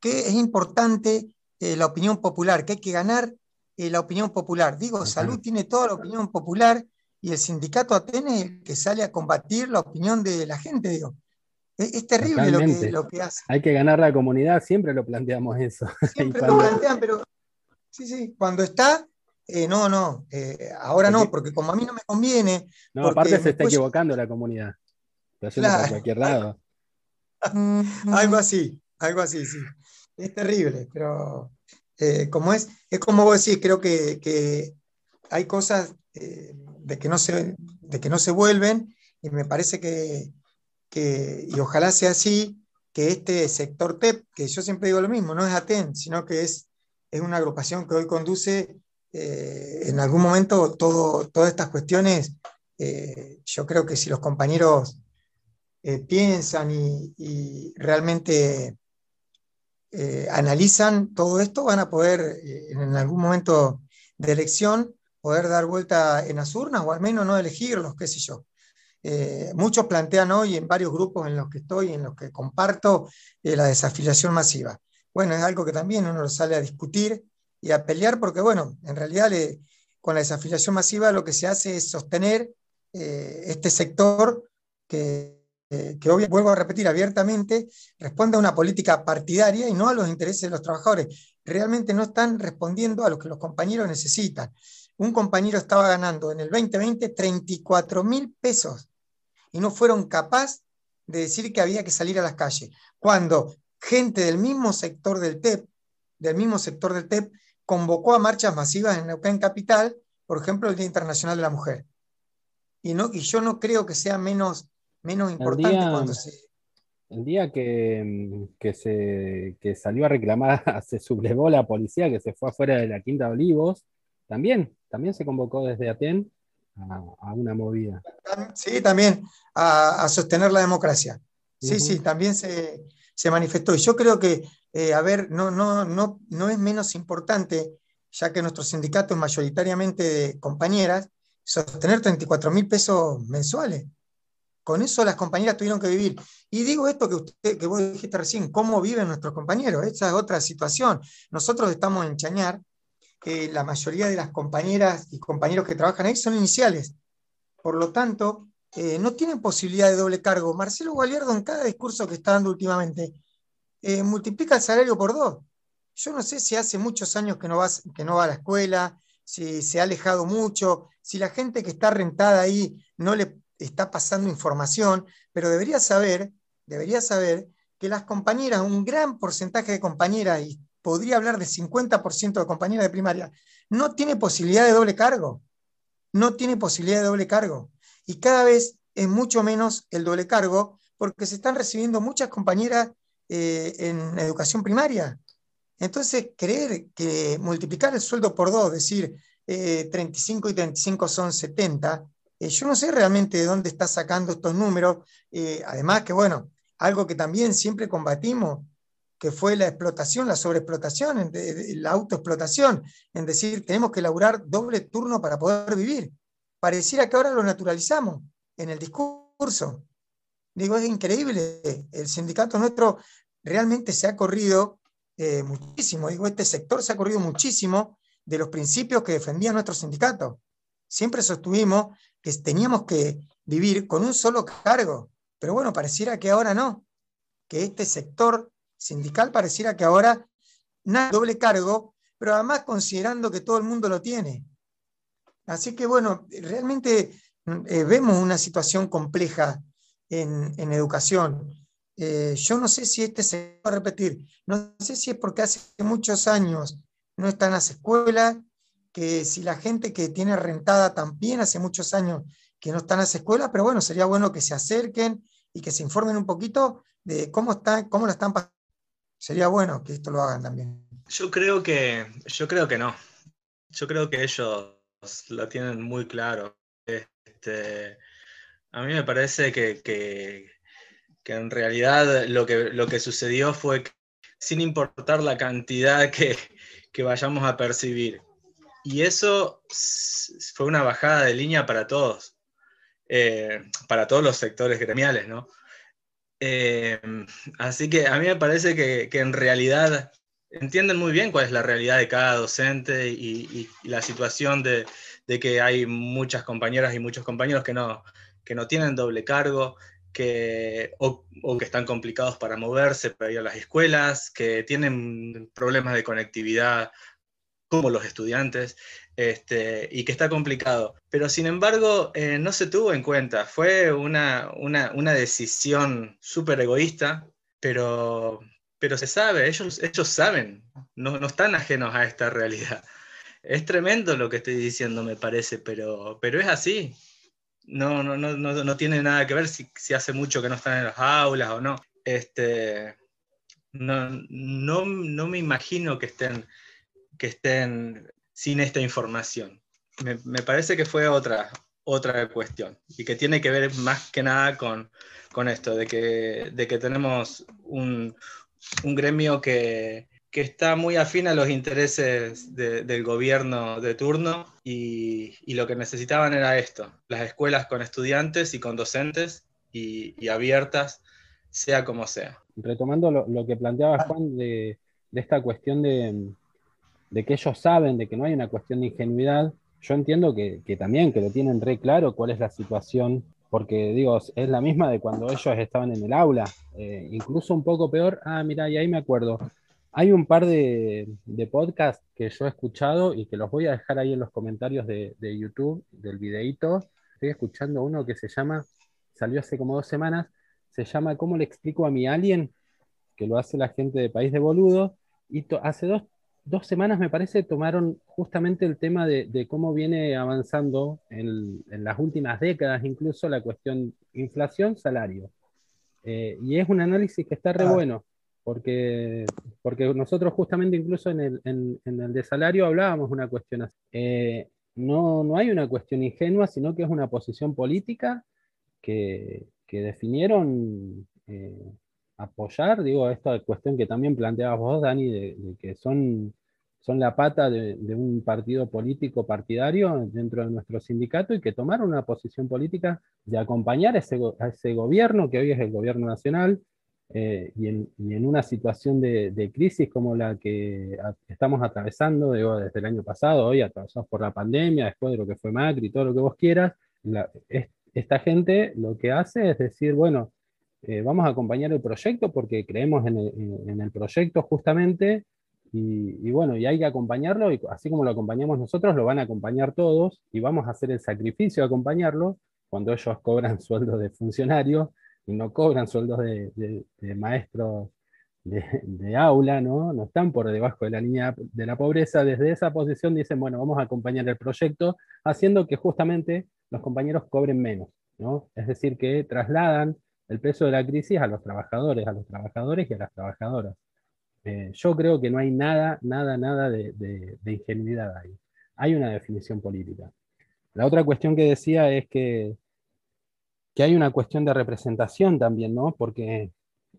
que es importante eh, la opinión popular, que hay que ganar eh, la opinión popular. Digo, Salud tiene toda la opinión popular y el sindicato Atene es el que sale a combatir la opinión de la gente, digo. Es, terrible lo que, lo que, hace. Hay que ganar la comunidad, siempre lo planteamos eso. *laughs* Siempre lo plantean, pero sí, sí, cuando está, eh, no, no, eh, ahora no, porque como a mí no me conviene. No, aparte se está equivocando la comunidad. Está cualquier lado. *laughs* algo así, algo así, sí. Es terrible, pero eh, como es, es como vos decís, creo que, hay cosas de, que no se, de que no se vuelven y me parece que, y ojalá sea así, que este sector TEP, que yo siempre digo lo mismo, no es ATEN, sino que es, es una agrupación que hoy conduce eh, en algún momento todas estas cuestiones, eh, yo creo que si los compañeros eh, piensan y, realmente analizan todo esto, van a poder en algún momento de elección poder dar vuelta en las urnas o al menos no elegirlos, qué sé yo. muchos plantean hoy en varios grupos en los que estoy, en los que comparto, la desafiliación masiva. Bueno, es algo que también uno sale a discutir y a pelear porque, bueno, en realidad con la desafiliación masiva lo que se hace es sostener eh, este sector que, eh, que hoy, vuelvo a repetir abiertamente, responde a una política partidaria y no a los intereses de los trabajadores. Realmente no están respondiendo a lo que los compañeros necesitan. Un compañero estaba ganando en el 2020 34 mil pesos y no fueron capaces de decir que había que salir a las calles. Cuando gente del mismo sector del TEP, del mismo sector del TEP, convocó a marchas masivas en Neuquén Capital, por ejemplo, el Día Internacional de la Mujer. Y, no, y yo no creo que sea menos, menos importante cuando se... El día que, se, salió a reclamar, *laughs* se sublevó la policía, que se fue afuera de la Quinta de Olivos, también, también se convocó desde Aten a, una movida. Sí, también, a, sostener la democracia. Sí, sí, también se, se manifestó. Y yo creo que eh, a ver, no, no, no, no es menos importante, ya que nuestro sindicato es mayoritariamente de compañeras, sostener 34 mil pesos mensuales. Con eso las compañeras tuvieron que vivir. Y digo esto que, usted, que vos dijiste recién, ¿cómo viven nuestros compañeros? Esa es otra situación. Nosotros estamos en Chañar, que la mayoría de las compañeras y compañeros que trabajan ahí son iniciales. Por lo tanto, eh, no tienen posibilidad de doble cargo. Marcelo Gualiardo en cada discurso que está dando últimamente eh, multiplica el salario por dos. Yo no sé si hace muchos años que no, que no va a la escuela, si se ha alejado mucho, si la gente que está rentada ahí no le está pasando información, pero debería saber, debería saber que las compañeras, un gran porcentaje de compañeras, y podría hablar de 50% de compañeras de primaria, no tiene posibilidad de doble cargo. No tiene posibilidad de doble cargo. Y cada vez es mucho menos el doble cargo porque se están recibiendo muchas compañeras eh, en educación primaria. Entonces, creer que multiplicar el sueldo por dos, decir 35 eh, y 35 son 70, eh, yo no sé realmente de dónde está sacando estos números. además que, bueno, algo que también siempre combatimos, que fue la explotación, la sobreexplotación, la autoexplotación, en decir, tenemos que laburar doble turno para poder vivir. Pareciera que ahora lo naturalizamos en el discurso. Digo, es increíble. El sindicato nuestro realmente se ha corrido eh, muchísimo, digo, este sector se ha corrido muchísimo de los principios que defendía nuestro sindicato. Siempre sostuvimos que teníamos que vivir con un solo cargo, pero bueno, pareciera que ahora no, que este sector sindical pareciera que ahora nada doble cargo, pero además considerando que todo el mundo lo tiene. Así que bueno, realmente eh, vemos una situación compleja en educación. Eh, yo no sé si este se va a repetir, no sé si es porque hace muchos años no están las escuelas, que si la gente que tiene rentada también hace muchos años que no están las escuelas, pero bueno, sería bueno que se acerquen y que se informen un poquito de cómo, está, cómo lo están pasando. Sería bueno que esto lo hagan también. Yo creo que, yo creo que no. Yo creo que ellos lo tienen muy claro. Este, a mí me parece que, que en realidad lo que, lo que sucedió fue que, sin importar la cantidad que, vayamos a percibir. Y eso fue una bajada de línea para todos, eh, para todos los sectores gremiales, ¿no? Eh, así que a mí me parece que, en realidad entienden muy bien cuál es la realidad de cada docente y, la situación de, de, que hay muchas compañeras y muchos compañeros que no, que no tienen doble cargo, que, o, que están complicados para moverse, para ir a las escuelas, que tienen problemas de conectividad como los estudiantes, este, y que está complicado. Pero sin embargo, eh, no se tuvo en cuenta. Fue una, una, decisión súper egoísta, pero, pero se sabe, ellos, ellos saben, no, no, están ajenos a esta realidad. Es tremendo lo que estoy diciendo, me parece, pero, pero es así. No, no, no, no, tiene nada que ver si, hace mucho que no están en las aulas o no. Este, no, no, no me imagino que estén, que estén sin esta información. Me, parece que fue otra, otra cuestión y que tiene que ver más que nada con, con esto, de que, de que tenemos un, un gremio que, que, está muy afín a los intereses del gobierno de turno y, y, lo que necesitaban era esto, las escuelas con estudiantes y con docentes y, y abiertas, sea como sea. Retomando lo, lo que planteaba Juan de, de esta cuestión de, de que ellos saben, de que no hay una cuestión de ingenuidad, yo entiendo que, también, que lo tienen re claro cuál es la situación, porque digo, es la misma de cuando ellos estaban en el aula, eh, incluso un poco peor, ah, mira, y ahí me acuerdo, hay un par de, de podcasts que yo he escuchado y que los voy a dejar ahí en los comentarios de, de YouTube, del videíto, estoy escuchando uno que se llama, salió hace como dos semanas, se llama ¿Cómo le explico a mi alien? que lo hace la gente de País de Boludo, y hace dos, dos semanas, me parece, tomaron justamente el tema de, cómo viene avanzando en, las últimas décadas, incluso la cuestión inflación, salario. Eh, y es un análisis que está re bueno, porque, porque nosotros justamente incluso en el, en, el de salario hablábamos una cuestión así. Eh, no, no hay una cuestión ingenua, sino que es una posición política que, que definieron eh, apoyar, digo, esta cuestión que también planteabas vos, Dani, de, que son, son la pata de, un partido político partidario dentro de nuestro sindicato y que tomaron una posición política de acompañar a ese, ese gobierno, que hoy es el gobierno nacional, eh, y, en, una situación de, crisis como la que estamos atravesando desde el año pasado, hoy atravesados por la pandemia, después de lo que fue Macri, todo lo que vos quieras, esta gente lo que hace es decir, bueno, eh, vamos a acompañar el proyecto porque creemos en el, proyecto justamente y, bueno, y hay que acompañarlo y así como lo acompañamos nosotros, lo van a acompañar todos y vamos a hacer el sacrificio de acompañarlo cuando ellos cobran *laughs* sueldos de funcionarios y no cobran sueldos de, maestros de, aula, ¿no? no están por debajo de la línea de la pobreza, desde esa posición dicen, bueno, vamos a acompañar el proyecto, haciendo que justamente los compañeros cobren menos, ¿no? es decir, que trasladan el peso de la crisis a los trabajadores, a los trabajadores y a las trabajadoras. Eh, yo creo que no hay nada, nada, nada de, ingenuidad ahí. Hay una definición política. La otra cuestión que decía es que, que hay una cuestión de representación también, ¿no? Porque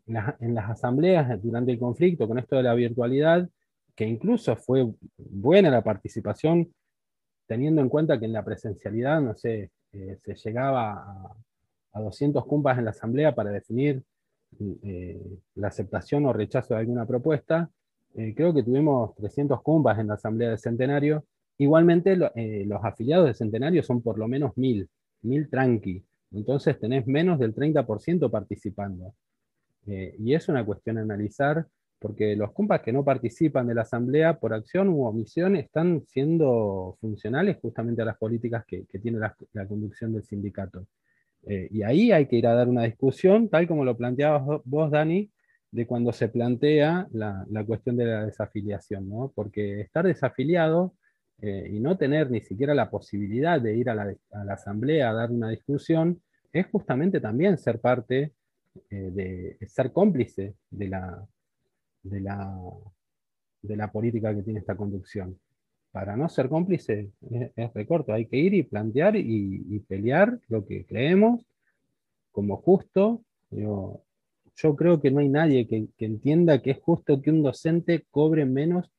en, las asambleas durante el conflicto, con esto de la virtualidad, que incluso fue buena la participación, teniendo en cuenta que en la presencialidad, no sé, eh, se llegaba a, a 200 cumpas en la asamblea para definir eh, la aceptación o rechazo de alguna propuesta. Eh, creo que tuvimos 300 cumpas en la asamblea de Centenario. Igualmente los afiliados de Centenario son por lo menos 1000, 1000 tranqui. Entonces tenés menos del 30% participando. y es una cuestión a analizar porque los cumpas que no participan de la asamblea por acción u omisión están siendo funcionales justamente a las políticas que, tiene la conducción del sindicato. Eh, y ahí hay que ir a dar una discusión, tal como lo planteabas vos, Dani, de cuando se plantea la, cuestión de la desafiliación, ¿no? Porque estar desafiliado eh, y no tener ni siquiera la posibilidad de ir a la, asamblea a dar una discusión, es justamente también ser parte, eh, de ser cómplice de la, de la, de la política que tiene esta conducción para no ser cómplice es, recorto, hay que ir y plantear y, pelear lo que creemos como justo. yo creo que no hay nadie que, entienda que es justo que un docente cobre menos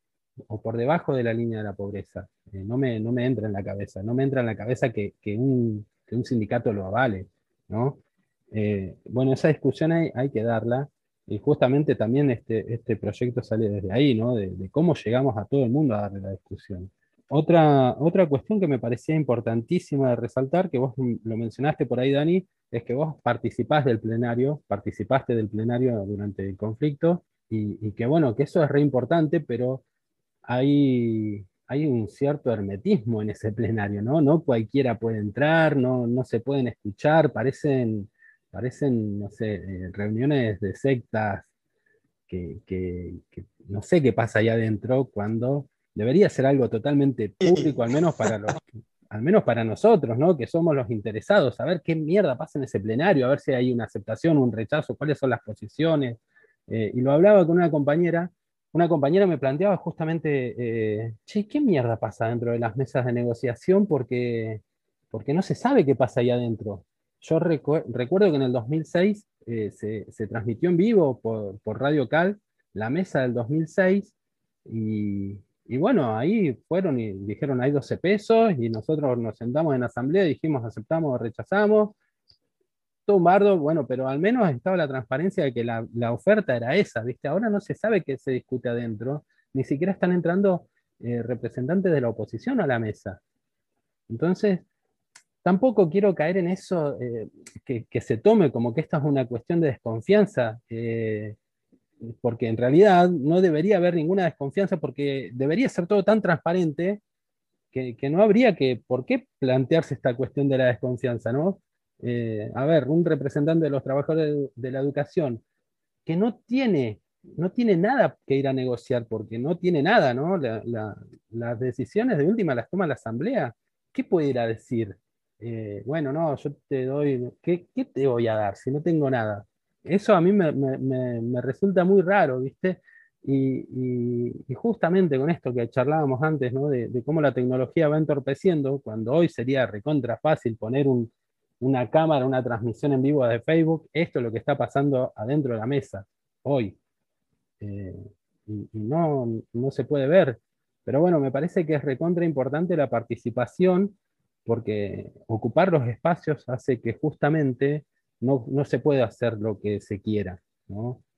o por debajo de la línea de la pobreza. Eh, no, me, no me entra en la cabeza, no me entra en la cabeza que, un, sindicato lo avale. ¿no? Eh, bueno, esa discusión hay, hay que darla. Y justamente también este, este proyecto sale desde ahí, ¿no? De, cómo llegamos a todo el mundo a darle la discusión. Otra, otra cuestión que me parecía importantísima de resaltar, que vos lo mencionaste por ahí, Dani, es que vos participás del plenario, participaste del plenario durante el conflicto, y, que bueno, que eso es re importante, pero hay, hay un cierto hermetismo en ese plenario, ¿no? No cualquiera puede entrar, no, no se pueden escuchar, parecen, parecen no sé, eh, reuniones de sectas que, no sé qué pasa allá adentro cuando debería ser algo totalmente público, al menos para los, al menos para nosotros, ¿no? Que somos los interesados, a ver qué mierda pasa en ese plenario, a ver si hay una aceptación, un rechazo, cuáles son las posiciones. Eh, y lo hablaba con una compañera una compañera me planteaba justamente, eh, che, ¿qué mierda pasa dentro de las mesas de negociación? Porque, porque no se sabe qué pasa ahí adentro. Yo recuerdo que en el 2006 eh, se, transmitió en vivo por, Radio Cal la mesa del 2006 y, bueno, ahí fueron y dijeron hay 12 pesos y nosotros nos sentamos en asamblea y dijimos aceptamos o rechazamos todo bueno, pero al menos estaba la transparencia de que la, oferta era esa, ¿viste? Ahora no se sabe qué se discute adentro, ni siquiera están entrando eh, representantes de la oposición a la mesa. Entonces, tampoco quiero caer en eso, eh, que, se tome como que esta es una cuestión de desconfianza, eh, porque en realidad no debería haber ninguna desconfianza, porque debería ser todo tan transparente que, que no habría que, por qué plantearse esta cuestión de la desconfianza, ¿no? Eh, a ver, un representante de los trabajadores de, la educación que no tiene, no tiene nada que ir a negociar porque no tiene nada, ¿no? las decisiones de última las toma la asamblea. ¿Qué puede ir a decir? Eh, bueno, no, yo te doy, ¿qué, te voy a dar si no tengo nada? Eso a mí me, resulta muy raro, ¿viste? Y, justamente con esto que charlábamos antes, ¿no? De, de, cómo la tecnología va entorpeciendo, cuando hoy sería recontra fácil poner un, una cámara, una transmisión en vivo de Facebook, esto es lo que está pasando adentro de la mesa, hoy. Eh, y, no, no, se puede ver. Pero bueno, me parece que es recontra importante la participación, porque ocupar los espacios hace que justamente no, se pueda hacer lo que se quiera.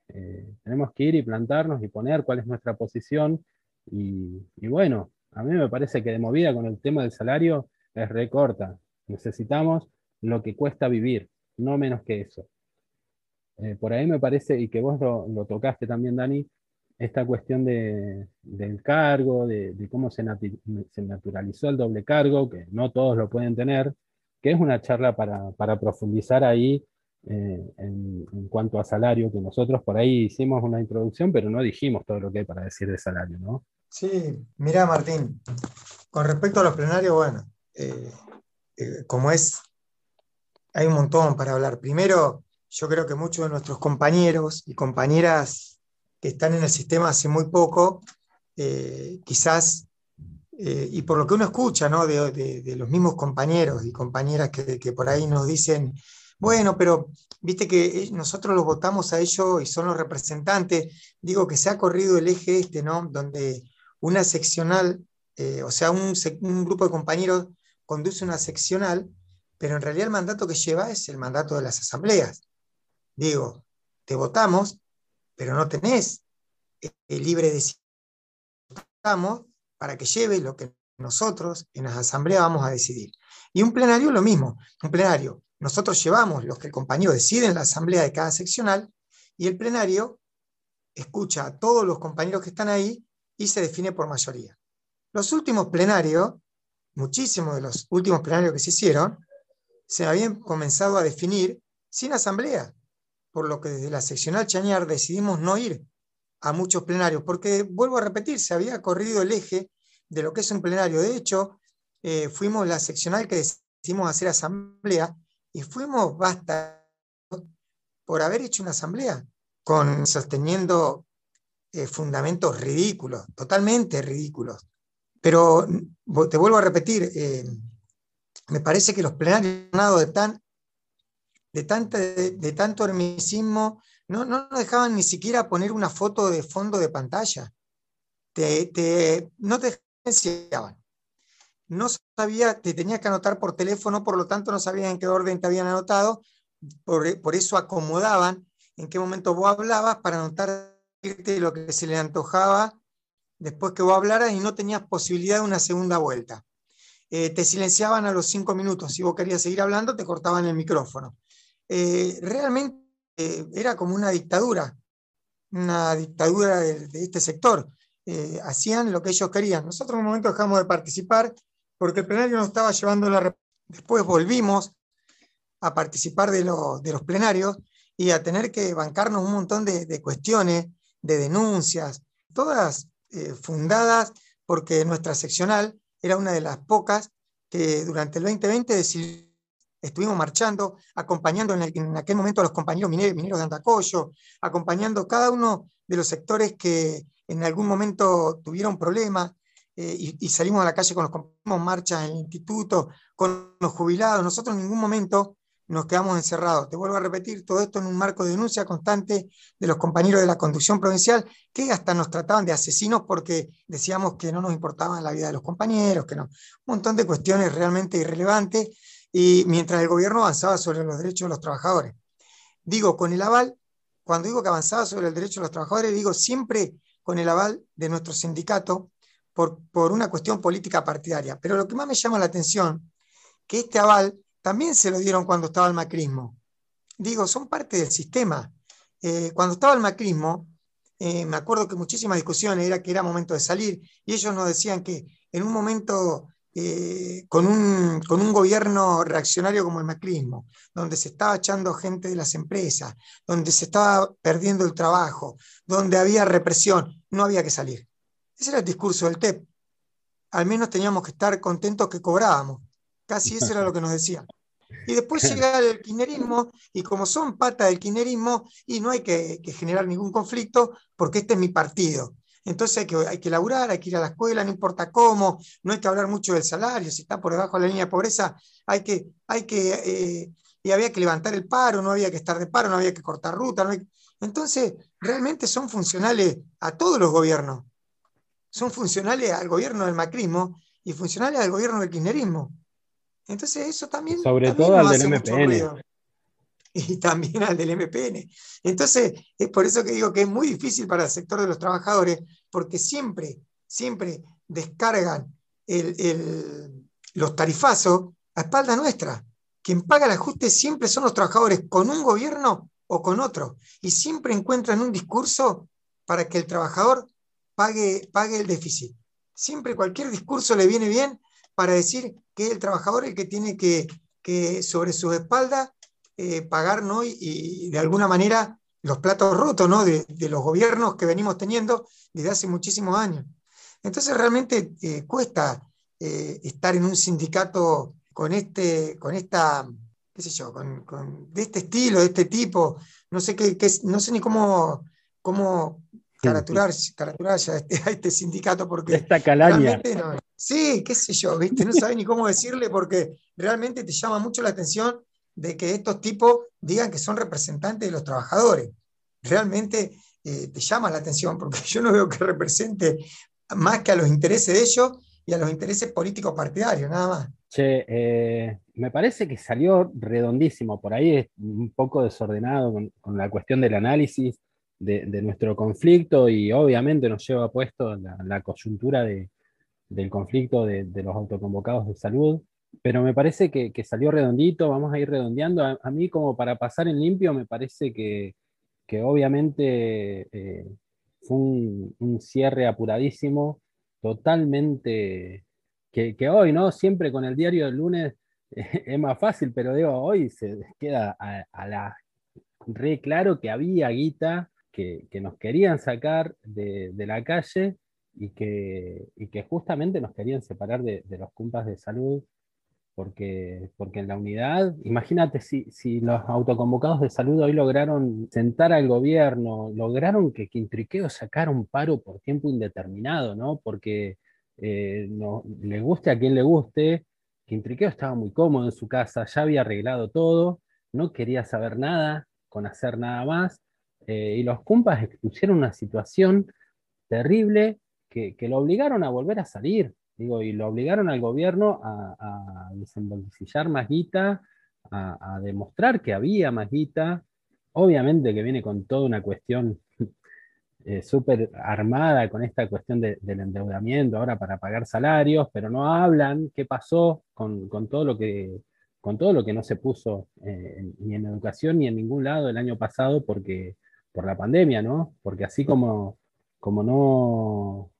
Eh, tenemos que ir y plantarnos y poner cuál es nuestra posición. Y, y, bueno, a mí me parece que de movida con el tema del salario es recorta. Necesitamos lo que cuesta vivir, no menos que eso. Eh, por ahí me parece, y que vos lo, tocaste también, Dani, esta cuestión de, del cargo, de, cómo se, naturalizó el doble cargo, que no todos lo pueden tener, que es una charla para, para profundizar ahí eh, en, en, cuanto a salario, que nosotros por ahí hicimos una introducción, pero no dijimos todo lo que hay para decir de salario, ¿no? Sí, mira Martín, con respecto a los plenarios, bueno, eh, como es hay un montón para hablar. Primero, yo creo que muchos de nuestros compañeros y compañeras que están en el sistema hace muy poco, eh, quizás, eh, y por lo que uno escucha ¿no? de, los mismos compañeros y compañeras que, por ahí nos dicen, bueno, pero viste que eh, nosotros los votamos a ellos y son los representantes, digo que se ha corrido el eje este, ¿no? Donde una seccional, o sea, un, un grupo de compañeros conduce una seccional pero en realidad el mandato que lleva es el mandato de las asambleas. Digo, te votamos, pero no tenés el libre decisión para que lleve lo que nosotros en las asambleas vamos a decidir. Y un plenario lo mismo, un plenario, nosotros llevamos lo que el compañero decide en la asamblea de cada seccional y el plenario escucha a todos los compañeros que están ahí y se define por mayoría. Los últimos plenarios, muchísimos de los últimos plenarios que se hicieron, se habían comenzado a definir sin asamblea, por lo que desde la seccional Chañar decidimos no ir a muchos plenarios, porque vuelvo a repetir, se había corrido el eje de lo que es un plenario. De hecho, eh, fuimos la seccional que decidimos hacer asamblea y fuimos basta por haber hecho una asamblea, con, sosteniendo eh, fundamentos ridículos, totalmente ridículos. Pero te vuelvo a repetir, eh, me parece que los plenarios de, tan, de, de, tanto hermesismo no, no nos dejaban ni siquiera poner una foto de fondo de pantalla. No te diferenciaban. No sabía, te tenías que anotar por teléfono, por lo tanto no sabían en qué orden te habían anotado, por, eso acomodaban en qué momento vos hablabas para anotar lo que se le antojaba después que vos hablaras y no tenías posibilidad de una segunda vuelta. Eh, te silenciaban a los cinco minutos. Si vos querías seguir hablando, te cortaban el micrófono. Eh, realmente eh, era como una dictadura, una dictadura de, este sector. hacían lo que ellos querían. Nosotros en un momento dejamos de participar porque el plenario nos estaba llevando la... Después volvimos a participar de, de los plenarios y a tener que bancarnos un montón de, cuestiones, de denuncias, todas fundadas porque nuestra seccional era una de las pocas que durante el 2020 estuvimos marchando, acompañando en, aquel momento a los compañeros mineros, de Andacoyo, acompañando cada uno de los sectores que en algún momento tuvieron problemas, eh, y, salimos a la calle con los compañeros, marchas en el instituto, con los jubilados. Nosotros en ningún momento nos quedamos encerrados. Te vuelvo a repetir, todo esto en un marco de denuncia constante de los compañeros de la conducción provincial, que hasta nos trataban de asesinos porque decíamos que no nos importaba la vida de los compañeros, que no. Un montón de cuestiones realmente irrelevantes, y mientras el gobierno avanzaba sobre los derechos de los trabajadores. Digo, con el aval, cuando digo que avanzaba sobre el derecho de los trabajadores, digo siempre con el aval de nuestro sindicato por, por una cuestión política partidaria. Pero lo que más me llama la atención, que este aval también se lo dieron cuando estaba el macrismo. Digo, son parte del sistema. Eh, cuando estaba el macrismo, eh, me acuerdo que muchísimas discusiones era que era momento de salir y ellos nos decían que en un momento eh, con, un, con, un, gobierno reaccionario como el macrismo, donde se estaba echando gente de las empresas, donde se estaba perdiendo el trabajo, donde había represión, no había que salir. Ese era el discurso del TEP. Al menos teníamos que estar contentos que cobrábamos. Casi eso era lo que nos decían. Y después *laughs* llega el kirchnerismo, y como son pata del kirchnerismo, y no hay que, generar ningún conflicto, porque este es mi partido. Entonces hay que, hay que laburar, hay que ir a la escuela, no importa cómo, no hay que hablar mucho del salario, si está por debajo de la línea de pobreza, hay que, hay que eh, y había que levantar el paro, no había que estar de paro, no había que cortar ruta. Entonces, realmente son funcionales a todos los gobiernos. Son funcionales al gobierno del macrismo y funcionales al gobierno del kirchnerismo. Entonces eso también... Sobre todo al del MPN. *laughs* Y también al del MPN. Entonces es por eso que digo que es muy difícil para el sector de los trabajadores, porque siempre, siempre descargan los tarifazos a espalda nuestra. Quien paga el ajuste siempre son los trabajadores con un gobierno o con otro. Y siempre encuentran un discurso para que el trabajador pague, pague el déficit. Siempre cualquier discurso le viene bien para decir que es el trabajador el que tiene que, sobre su espalda eh, pagar ¿no? Y, de alguna manera los platos rotos ¿no? de, los gobiernos que venimos teniendo desde hace muchísimos años. Entonces realmente eh, cuesta eh, estar en un sindicato con, este, con esta, qué sé yo, con, de este estilo, de este tipo, no sé, qué, no sé ni cómo, cómo caraturar, este, *laughs* a este, sindicato porque... Esta calaña. sí, qué sé yo, ¿viste? no sabes ni cómo decirle porque realmente te llama mucho la atención de que estos tipos digan que son representantes de los trabajadores. Realmente eh, te llama la atención porque *laughs* yo no veo que represente más que a los intereses de ellos y a los intereses políticos partidarios, nada más. Che, eh, me parece que salió redondísimo, por ahí es un poco desordenado con la cuestión del análisis de, nuestro conflicto y obviamente nos lleva puesto la, coyuntura del conflicto de, los autoconvocados de salud, pero me parece que, salió redondito, vamos a ir redondeando. A, mí como para pasar en limpio me parece que, obviamente eh, fue un, cierre apuradísimo, totalmente, que, hoy, ¿no? Siempre con el diario del lunes *laughs* es más fácil, pero digo, hoy se queda a, a la re claro que había guita que, nos querían sacar de, la calle y que, justamente nos querían separar de, los cumpas de salud, porque, porque en la unidad, imagínate si, si, los autoconvocados de salud hoy lograron sentar al gobierno, lograron que Quintriqueo sacara un paro por tiempo indeterminado, ¿no? Porque eh, no, le guste a quien le guste, Quintriqueo estaba muy cómodo en su casa, ya había arreglado todo, no quería saber nada con hacer nada más, eh, y los cumpas expusieron una situación terrible que, lo obligaron a volver a salir, digo, y lo obligaron al gobierno a, a desembolsillar más guita, a, demostrar que había más guita, obviamente que viene con toda una cuestión *laughs* eh, súper armada con esta cuestión del endeudamiento ahora para pagar salarios, pero no hablan qué pasó con, todo lo que con todo lo que no se puso eh, ni en educación ni en ningún lado el año pasado porque por la pandemia, ¿no? Porque así como, como no,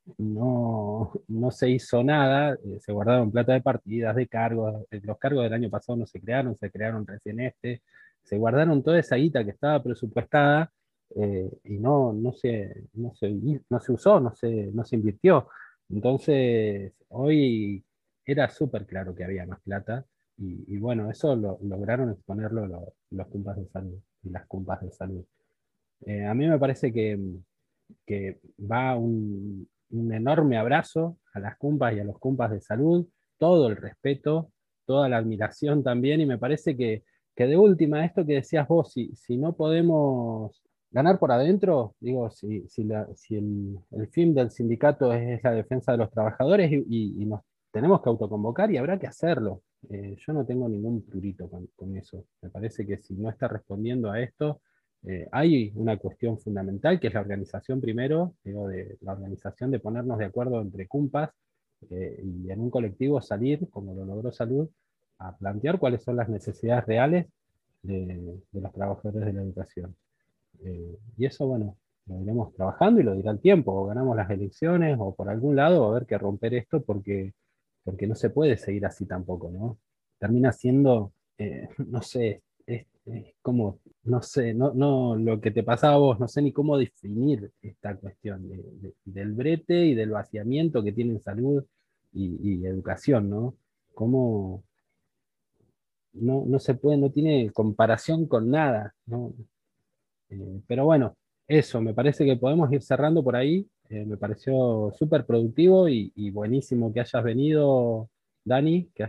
no, se hizo nada, eh, se guardaron plata de partidas, de cargos, eh, los cargos del año pasado no se crearon, se crearon recién este, se guardaron toda esa guita que estaba presupuestada eh, y no, no, se, no, se, no se usó, no se, no se invirtió. Entonces, hoy era súper claro que había más plata y, bueno, eso lo, lograron exponerlo los cumpas de salud y las cumpas de salud. A mí me parece que, que va un, un enorme abrazo a las cumpas y a los cumpas de salud, todo el respeto, toda la admiración también, y me parece que, de última, esto que decías vos, si, si no podemos ganar por adentro, digo, si, si, el, fin del sindicato es, la defensa de los trabajadores y, nos tenemos que autoconvocar y habrá que hacerlo. Eh, yo no tengo ningún prurito con, con, eso. Me parece que si no está respondiendo a esto, eh, hay una cuestión fundamental que es la organización primero, digo, de la organización de ponernos de acuerdo entre cumpas eh, y en un colectivo salir, como lo logró Salud, a plantear cuáles son las necesidades reales de, los trabajadores de la educación. Eh, y eso, bueno, lo iremos trabajando y lo dirá el tiempo, o ganamos las elecciones o por algún lado va a haber que romper esto porque, porque no se puede seguir así tampoco, ¿no? Termina siendo, *laughs* no sé, es, como, no sé, no, no, lo que te pasaba a vos, no sé ni cómo definir esta cuestión del brete y del vaciamiento que tienen salud y, educación, ¿no? Cómo no, no, se puede, no tiene comparación con nada, ¿no? Eh, pero bueno, eso, me parece que podemos ir cerrando por ahí. Eh, me pareció súper productivo y, buenísimo que hayas venido, Dani, que,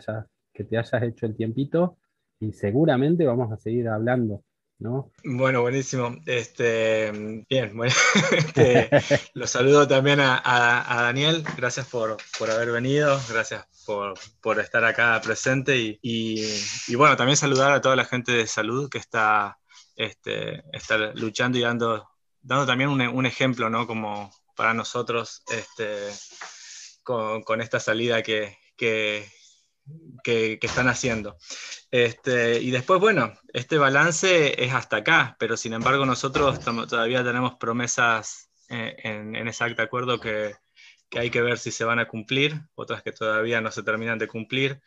que te hayas hecho el tiempito y seguramente vamos a seguir hablando. ¿No? Bueno, buenísimo. Este, bien, bueno, *laughs* este, *laughs* los saludo también a, Daniel. Gracias por, haber venido, gracias por, estar acá presente y, bueno, también saludar a toda la gente de salud que está, este, está luchando y dando, dando también un, ejemplo, ¿no? Como para nosotros este, con, esta salida que, que, que, están haciendo. Este, y después, bueno, este balance es hasta acá, pero sin embargo nosotros todavía tenemos promesas eh, en, en, ese acta acuerdo que, que, hay que ver si se van a cumplir, otras que todavía no se terminan de cumplir.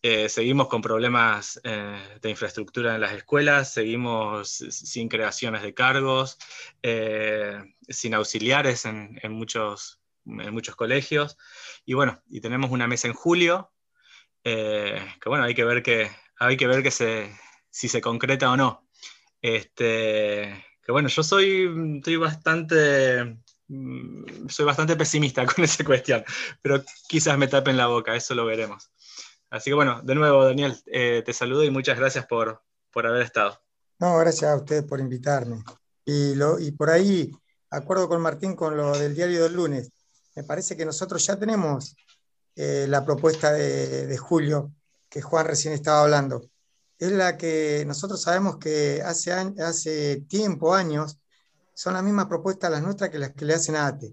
Eh, seguimos con problemas eh, de infraestructura en las escuelas, seguimos sin creaciones de cargos, sin auxiliares en, en, muchos, en muchos colegios. Y bueno, y tenemos una mesa en julio eh, que bueno, hay que ver que, hay que ver que se, si se concreta o no. Este, que bueno, yo soy, estoy bastante, mm, soy bastante pesimista *laughs* con esa cuestión, pero quizás me tapen la boca, eso lo veremos. Así que bueno, de nuevo, Daniel, eh, te saludo y muchas gracias por, por haber estado. No, gracias a ustedes por invitarme. Y, lo, y por ahí, acuerdo con Martín con lo del diario del lunes, me parece que nosotros ya tenemos eh, la propuesta de, Julio, que Juan recién estaba hablando. Es la que nosotros sabemos que hace, hace tiempo, años, son las mismas propuestas las nuestras que las que le hacen a ATE.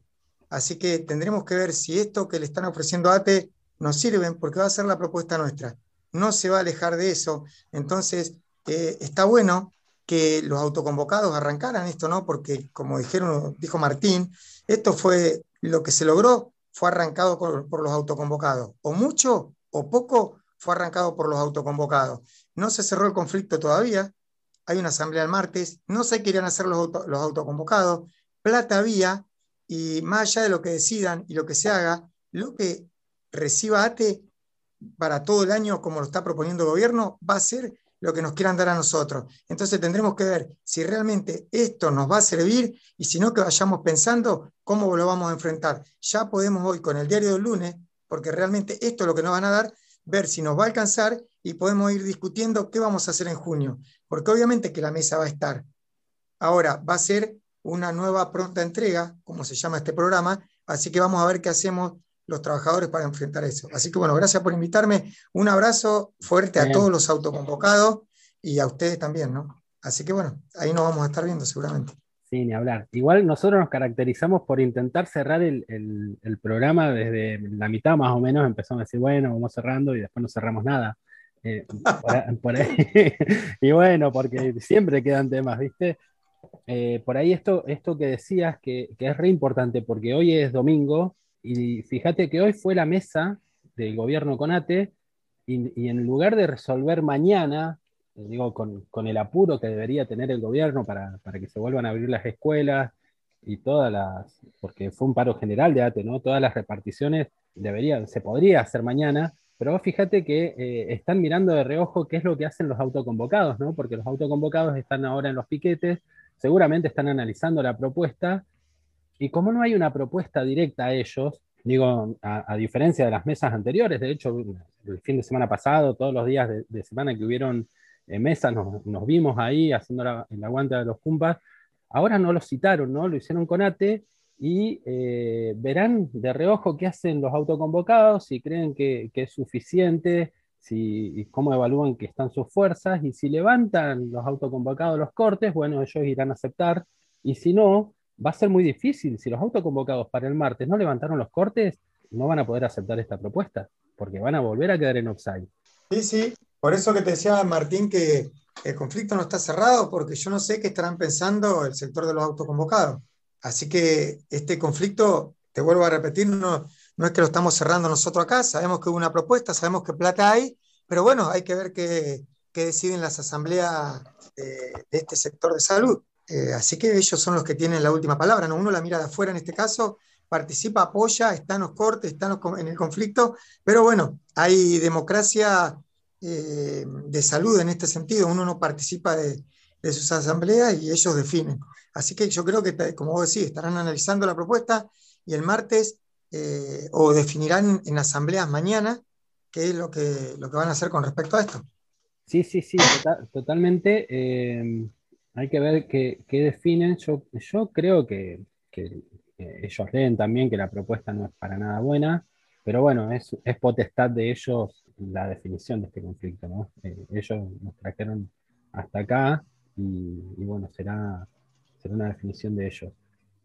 Así que tendremos que ver si esto que le están ofreciendo a ATE nos sirven, porque va a ser la propuesta nuestra. No se va a alejar de eso. Entonces, eh, está bueno que los autoconvocados arrancaran esto, ¿no? Porque, como dijeron, dijo Martín, esto fue lo que se logró fue arrancado por, los autoconvocados. O mucho o poco fue arrancado por los autoconvocados. No se cerró el conflicto todavía. Hay una asamblea el martes. No sé qué irán a hacer los, los autoconvocados. Plata había. Y más allá de lo que decidan y lo que se haga, lo que reciba ATE para todo el año, como lo está proponiendo el gobierno, va a ser lo que nos quieran dar a nosotros. Entonces tendremos que ver si realmente esto nos va a servir y si no, que vayamos pensando cómo lo vamos a enfrentar. Ya podemos hoy con el diario del lunes, porque realmente esto es lo que nos van a dar, ver si nos va a alcanzar y podemos ir discutiendo qué vamos a hacer en junio, porque obviamente que la mesa va a estar. Ahora, va a ser una nueva pronta entrega, como se llama este programa, así que vamos a ver qué hacemos los trabajadores para enfrentar eso. Así que bueno, gracias por invitarme. Un abrazo fuerte a todos los autoconvocados y a ustedes también, ¿no? Así que bueno, ahí nos vamos a estar viendo seguramente. Sí, ni hablar. Igual nosotros nos caracterizamos por intentar cerrar el, programa desde la mitad más o menos. Empezamos a decir, bueno, vamos cerrando y después no cerramos nada. Eh, *laughs* y bueno, porque siempre quedan temas, ¿viste? eh, por ahí esto, esto que decías que, es re importante, porque hoy es domingo, y fíjate que hoy fue la mesa del gobierno con ATE, y, en lugar de resolver mañana, eh, digo, con, el apuro que debería tener el gobierno para, para, que se vuelvan a abrir las escuelas y todas las, porque fue un paro general de ATE, ¿no? Todas las reparticiones deberían, se podría hacer mañana, pero fíjate que eh, están mirando de reojo qué es lo que hacen los autoconvocados, ¿no? Porque los autoconvocados están ahora en los piquetes, seguramente están analizando la propuesta, y como no hay una propuesta directa a ellos, digo, a, diferencia de las mesas anteriores, de hecho, el fin de semana pasado, todos los días de, semana que hubieron eh, mesas, nos, vimos ahí haciendo la, el de los cumpas, ahora no lo citaron, ¿no? Lo hicieron con ATE, y eh, verán de reojo qué hacen los autoconvocados, si creen que, es suficiente, si, cómo evalúan que están sus fuerzas, y si levantan los autoconvocados los cortes, bueno, ellos irán a aceptar, y si no, va a ser muy difícil. Si los autoconvocados para el martes no levantaron los cortes, no van a poder aceptar esta propuesta, porque van a volver a quedar en offside. Sí, sí, por eso que te decía Martín que el conflicto no está cerrado, porque yo no sé qué estarán pensando el sector de los autoconvocados. Así que este conflicto, te vuelvo a repetir, no, es que lo estamos cerrando nosotros acá, sabemos que hubo una propuesta, sabemos que plata hay, pero bueno, hay que ver qué, deciden las asambleas de, este sector de salud. Eh, así que ellos son los que tienen la última palabra, ¿no? Uno la mira de afuera en este caso, participa, apoya, está en los cortes, está en el conflicto, pero bueno, hay democracia eh, de salud en este sentido, uno no participa de, sus asambleas y ellos definen. Así que yo creo que, como vos decís, estarán analizando la propuesta y el martes eh, o definirán en asambleas mañana qué es lo que, van a hacer con respecto a esto. Sí, sí, sí, totalmente. Eh, hay que ver qué, definen. Yo, yo creo que, ellos leen también que la propuesta no es para nada buena, pero bueno, es, es potestad de ellos la definición de este conflicto. ¿no? Eh, ellos nos trajeron hasta acá y, bueno, será, será una definición de ellos.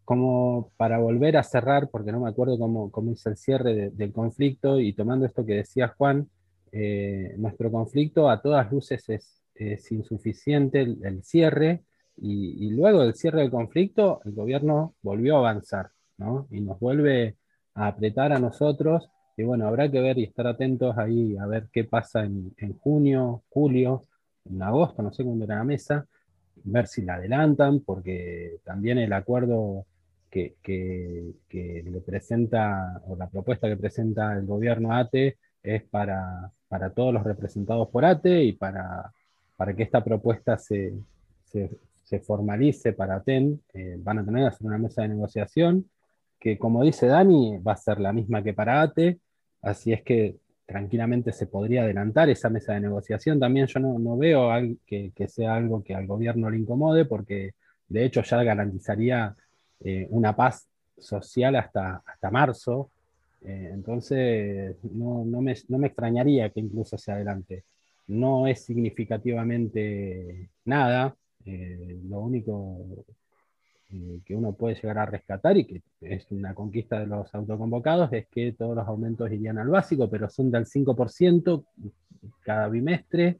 Como para volver a cerrar, porque no me acuerdo cómo, cómo hice el cierre del conflicto, y tomando esto que decía Juan, eh, nuestro conflicto a todas luces es, insuficiente el, cierre, y, luego del cierre del conflicto, el gobierno volvió a avanzar, ¿no? Y nos vuelve a apretar a nosotros, y bueno, habrá que ver y estar atentos ahí a ver qué pasa en, en junio, julio, en agosto, no sé cuándo era la mesa, ver si la adelantan, porque también el acuerdo que, le presenta, o la propuesta que presenta el gobierno ATE es para, para todos los representados por ATE y para, para que esta propuesta se, formalice para TEN, eh, van a tener que hacer una mesa de negociación que, como dice Dani, va a ser la misma que para ATE, así es que tranquilamente se podría adelantar esa mesa de negociación. También yo no, veo que, sea algo que al gobierno le incomode, porque de hecho ya garantizaría eh, una paz social hasta, marzo. Eh, entonces, no, no, me, extrañaría que incluso se adelante. No es significativamente nada. Eh, lo único eh, que uno puede llegar a rescatar y que es una conquista de los autoconvocados es que todos los aumentos irían al básico, pero son del 5% cada bimestre,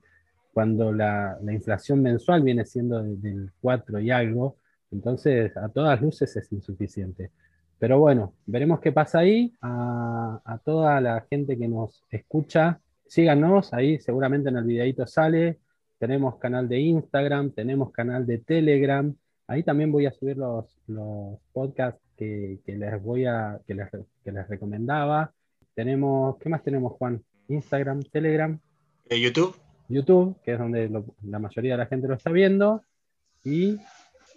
cuando la, inflación mensual viene siendo del 4 y algo, entonces a todas luces es insuficiente. Pero bueno, veremos qué pasa ahí. A, a toda la gente que nos escucha, síganos, ahí seguramente en el videito sale. Tenemos canal de Instagram, tenemos canal de Telegram. Ahí también voy a subir los, podcasts que, les voy a, que les, recomendaba. Tenemos, ¿qué más tenemos, Juan? Instagram, Telegram. Eh, YouTube. YouTube, que es donde la mayoría de la gente lo está viendo. Y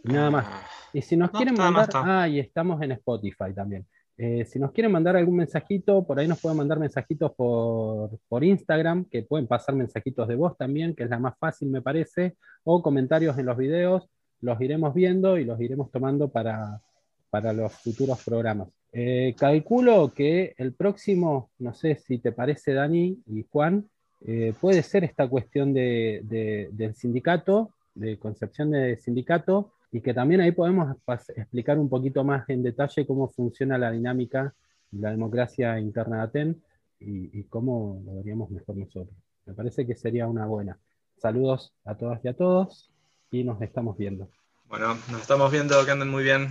nada más. Ah. Y si nos quieren mandar, ah, y estamos en Spotify también. Eh, si nos quieren mandar algún mensajito, por ahí nos pueden mandar mensajitos por, por, Instagram, que pueden pasar mensajitos de voz también, que es la más fácil, me parece, o comentarios en los videos los iremos viendo y los iremos tomando para, los futuros programas. Eh, calculo que el próximo, no sé si te parece Dani y Juan, eh, puede ser esta cuestión de, del sindicato, de concepción de sindicato, y que también ahí podemos explicar un poquito más en detalle cómo funciona la dinámica la democracia interna de Aten y, y cómo lo veríamos mejor nosotros. Me parece que sería una buena. Saludos a todas y a todos y nos estamos viendo. Bueno, nos estamos viendo, que anden muy bien.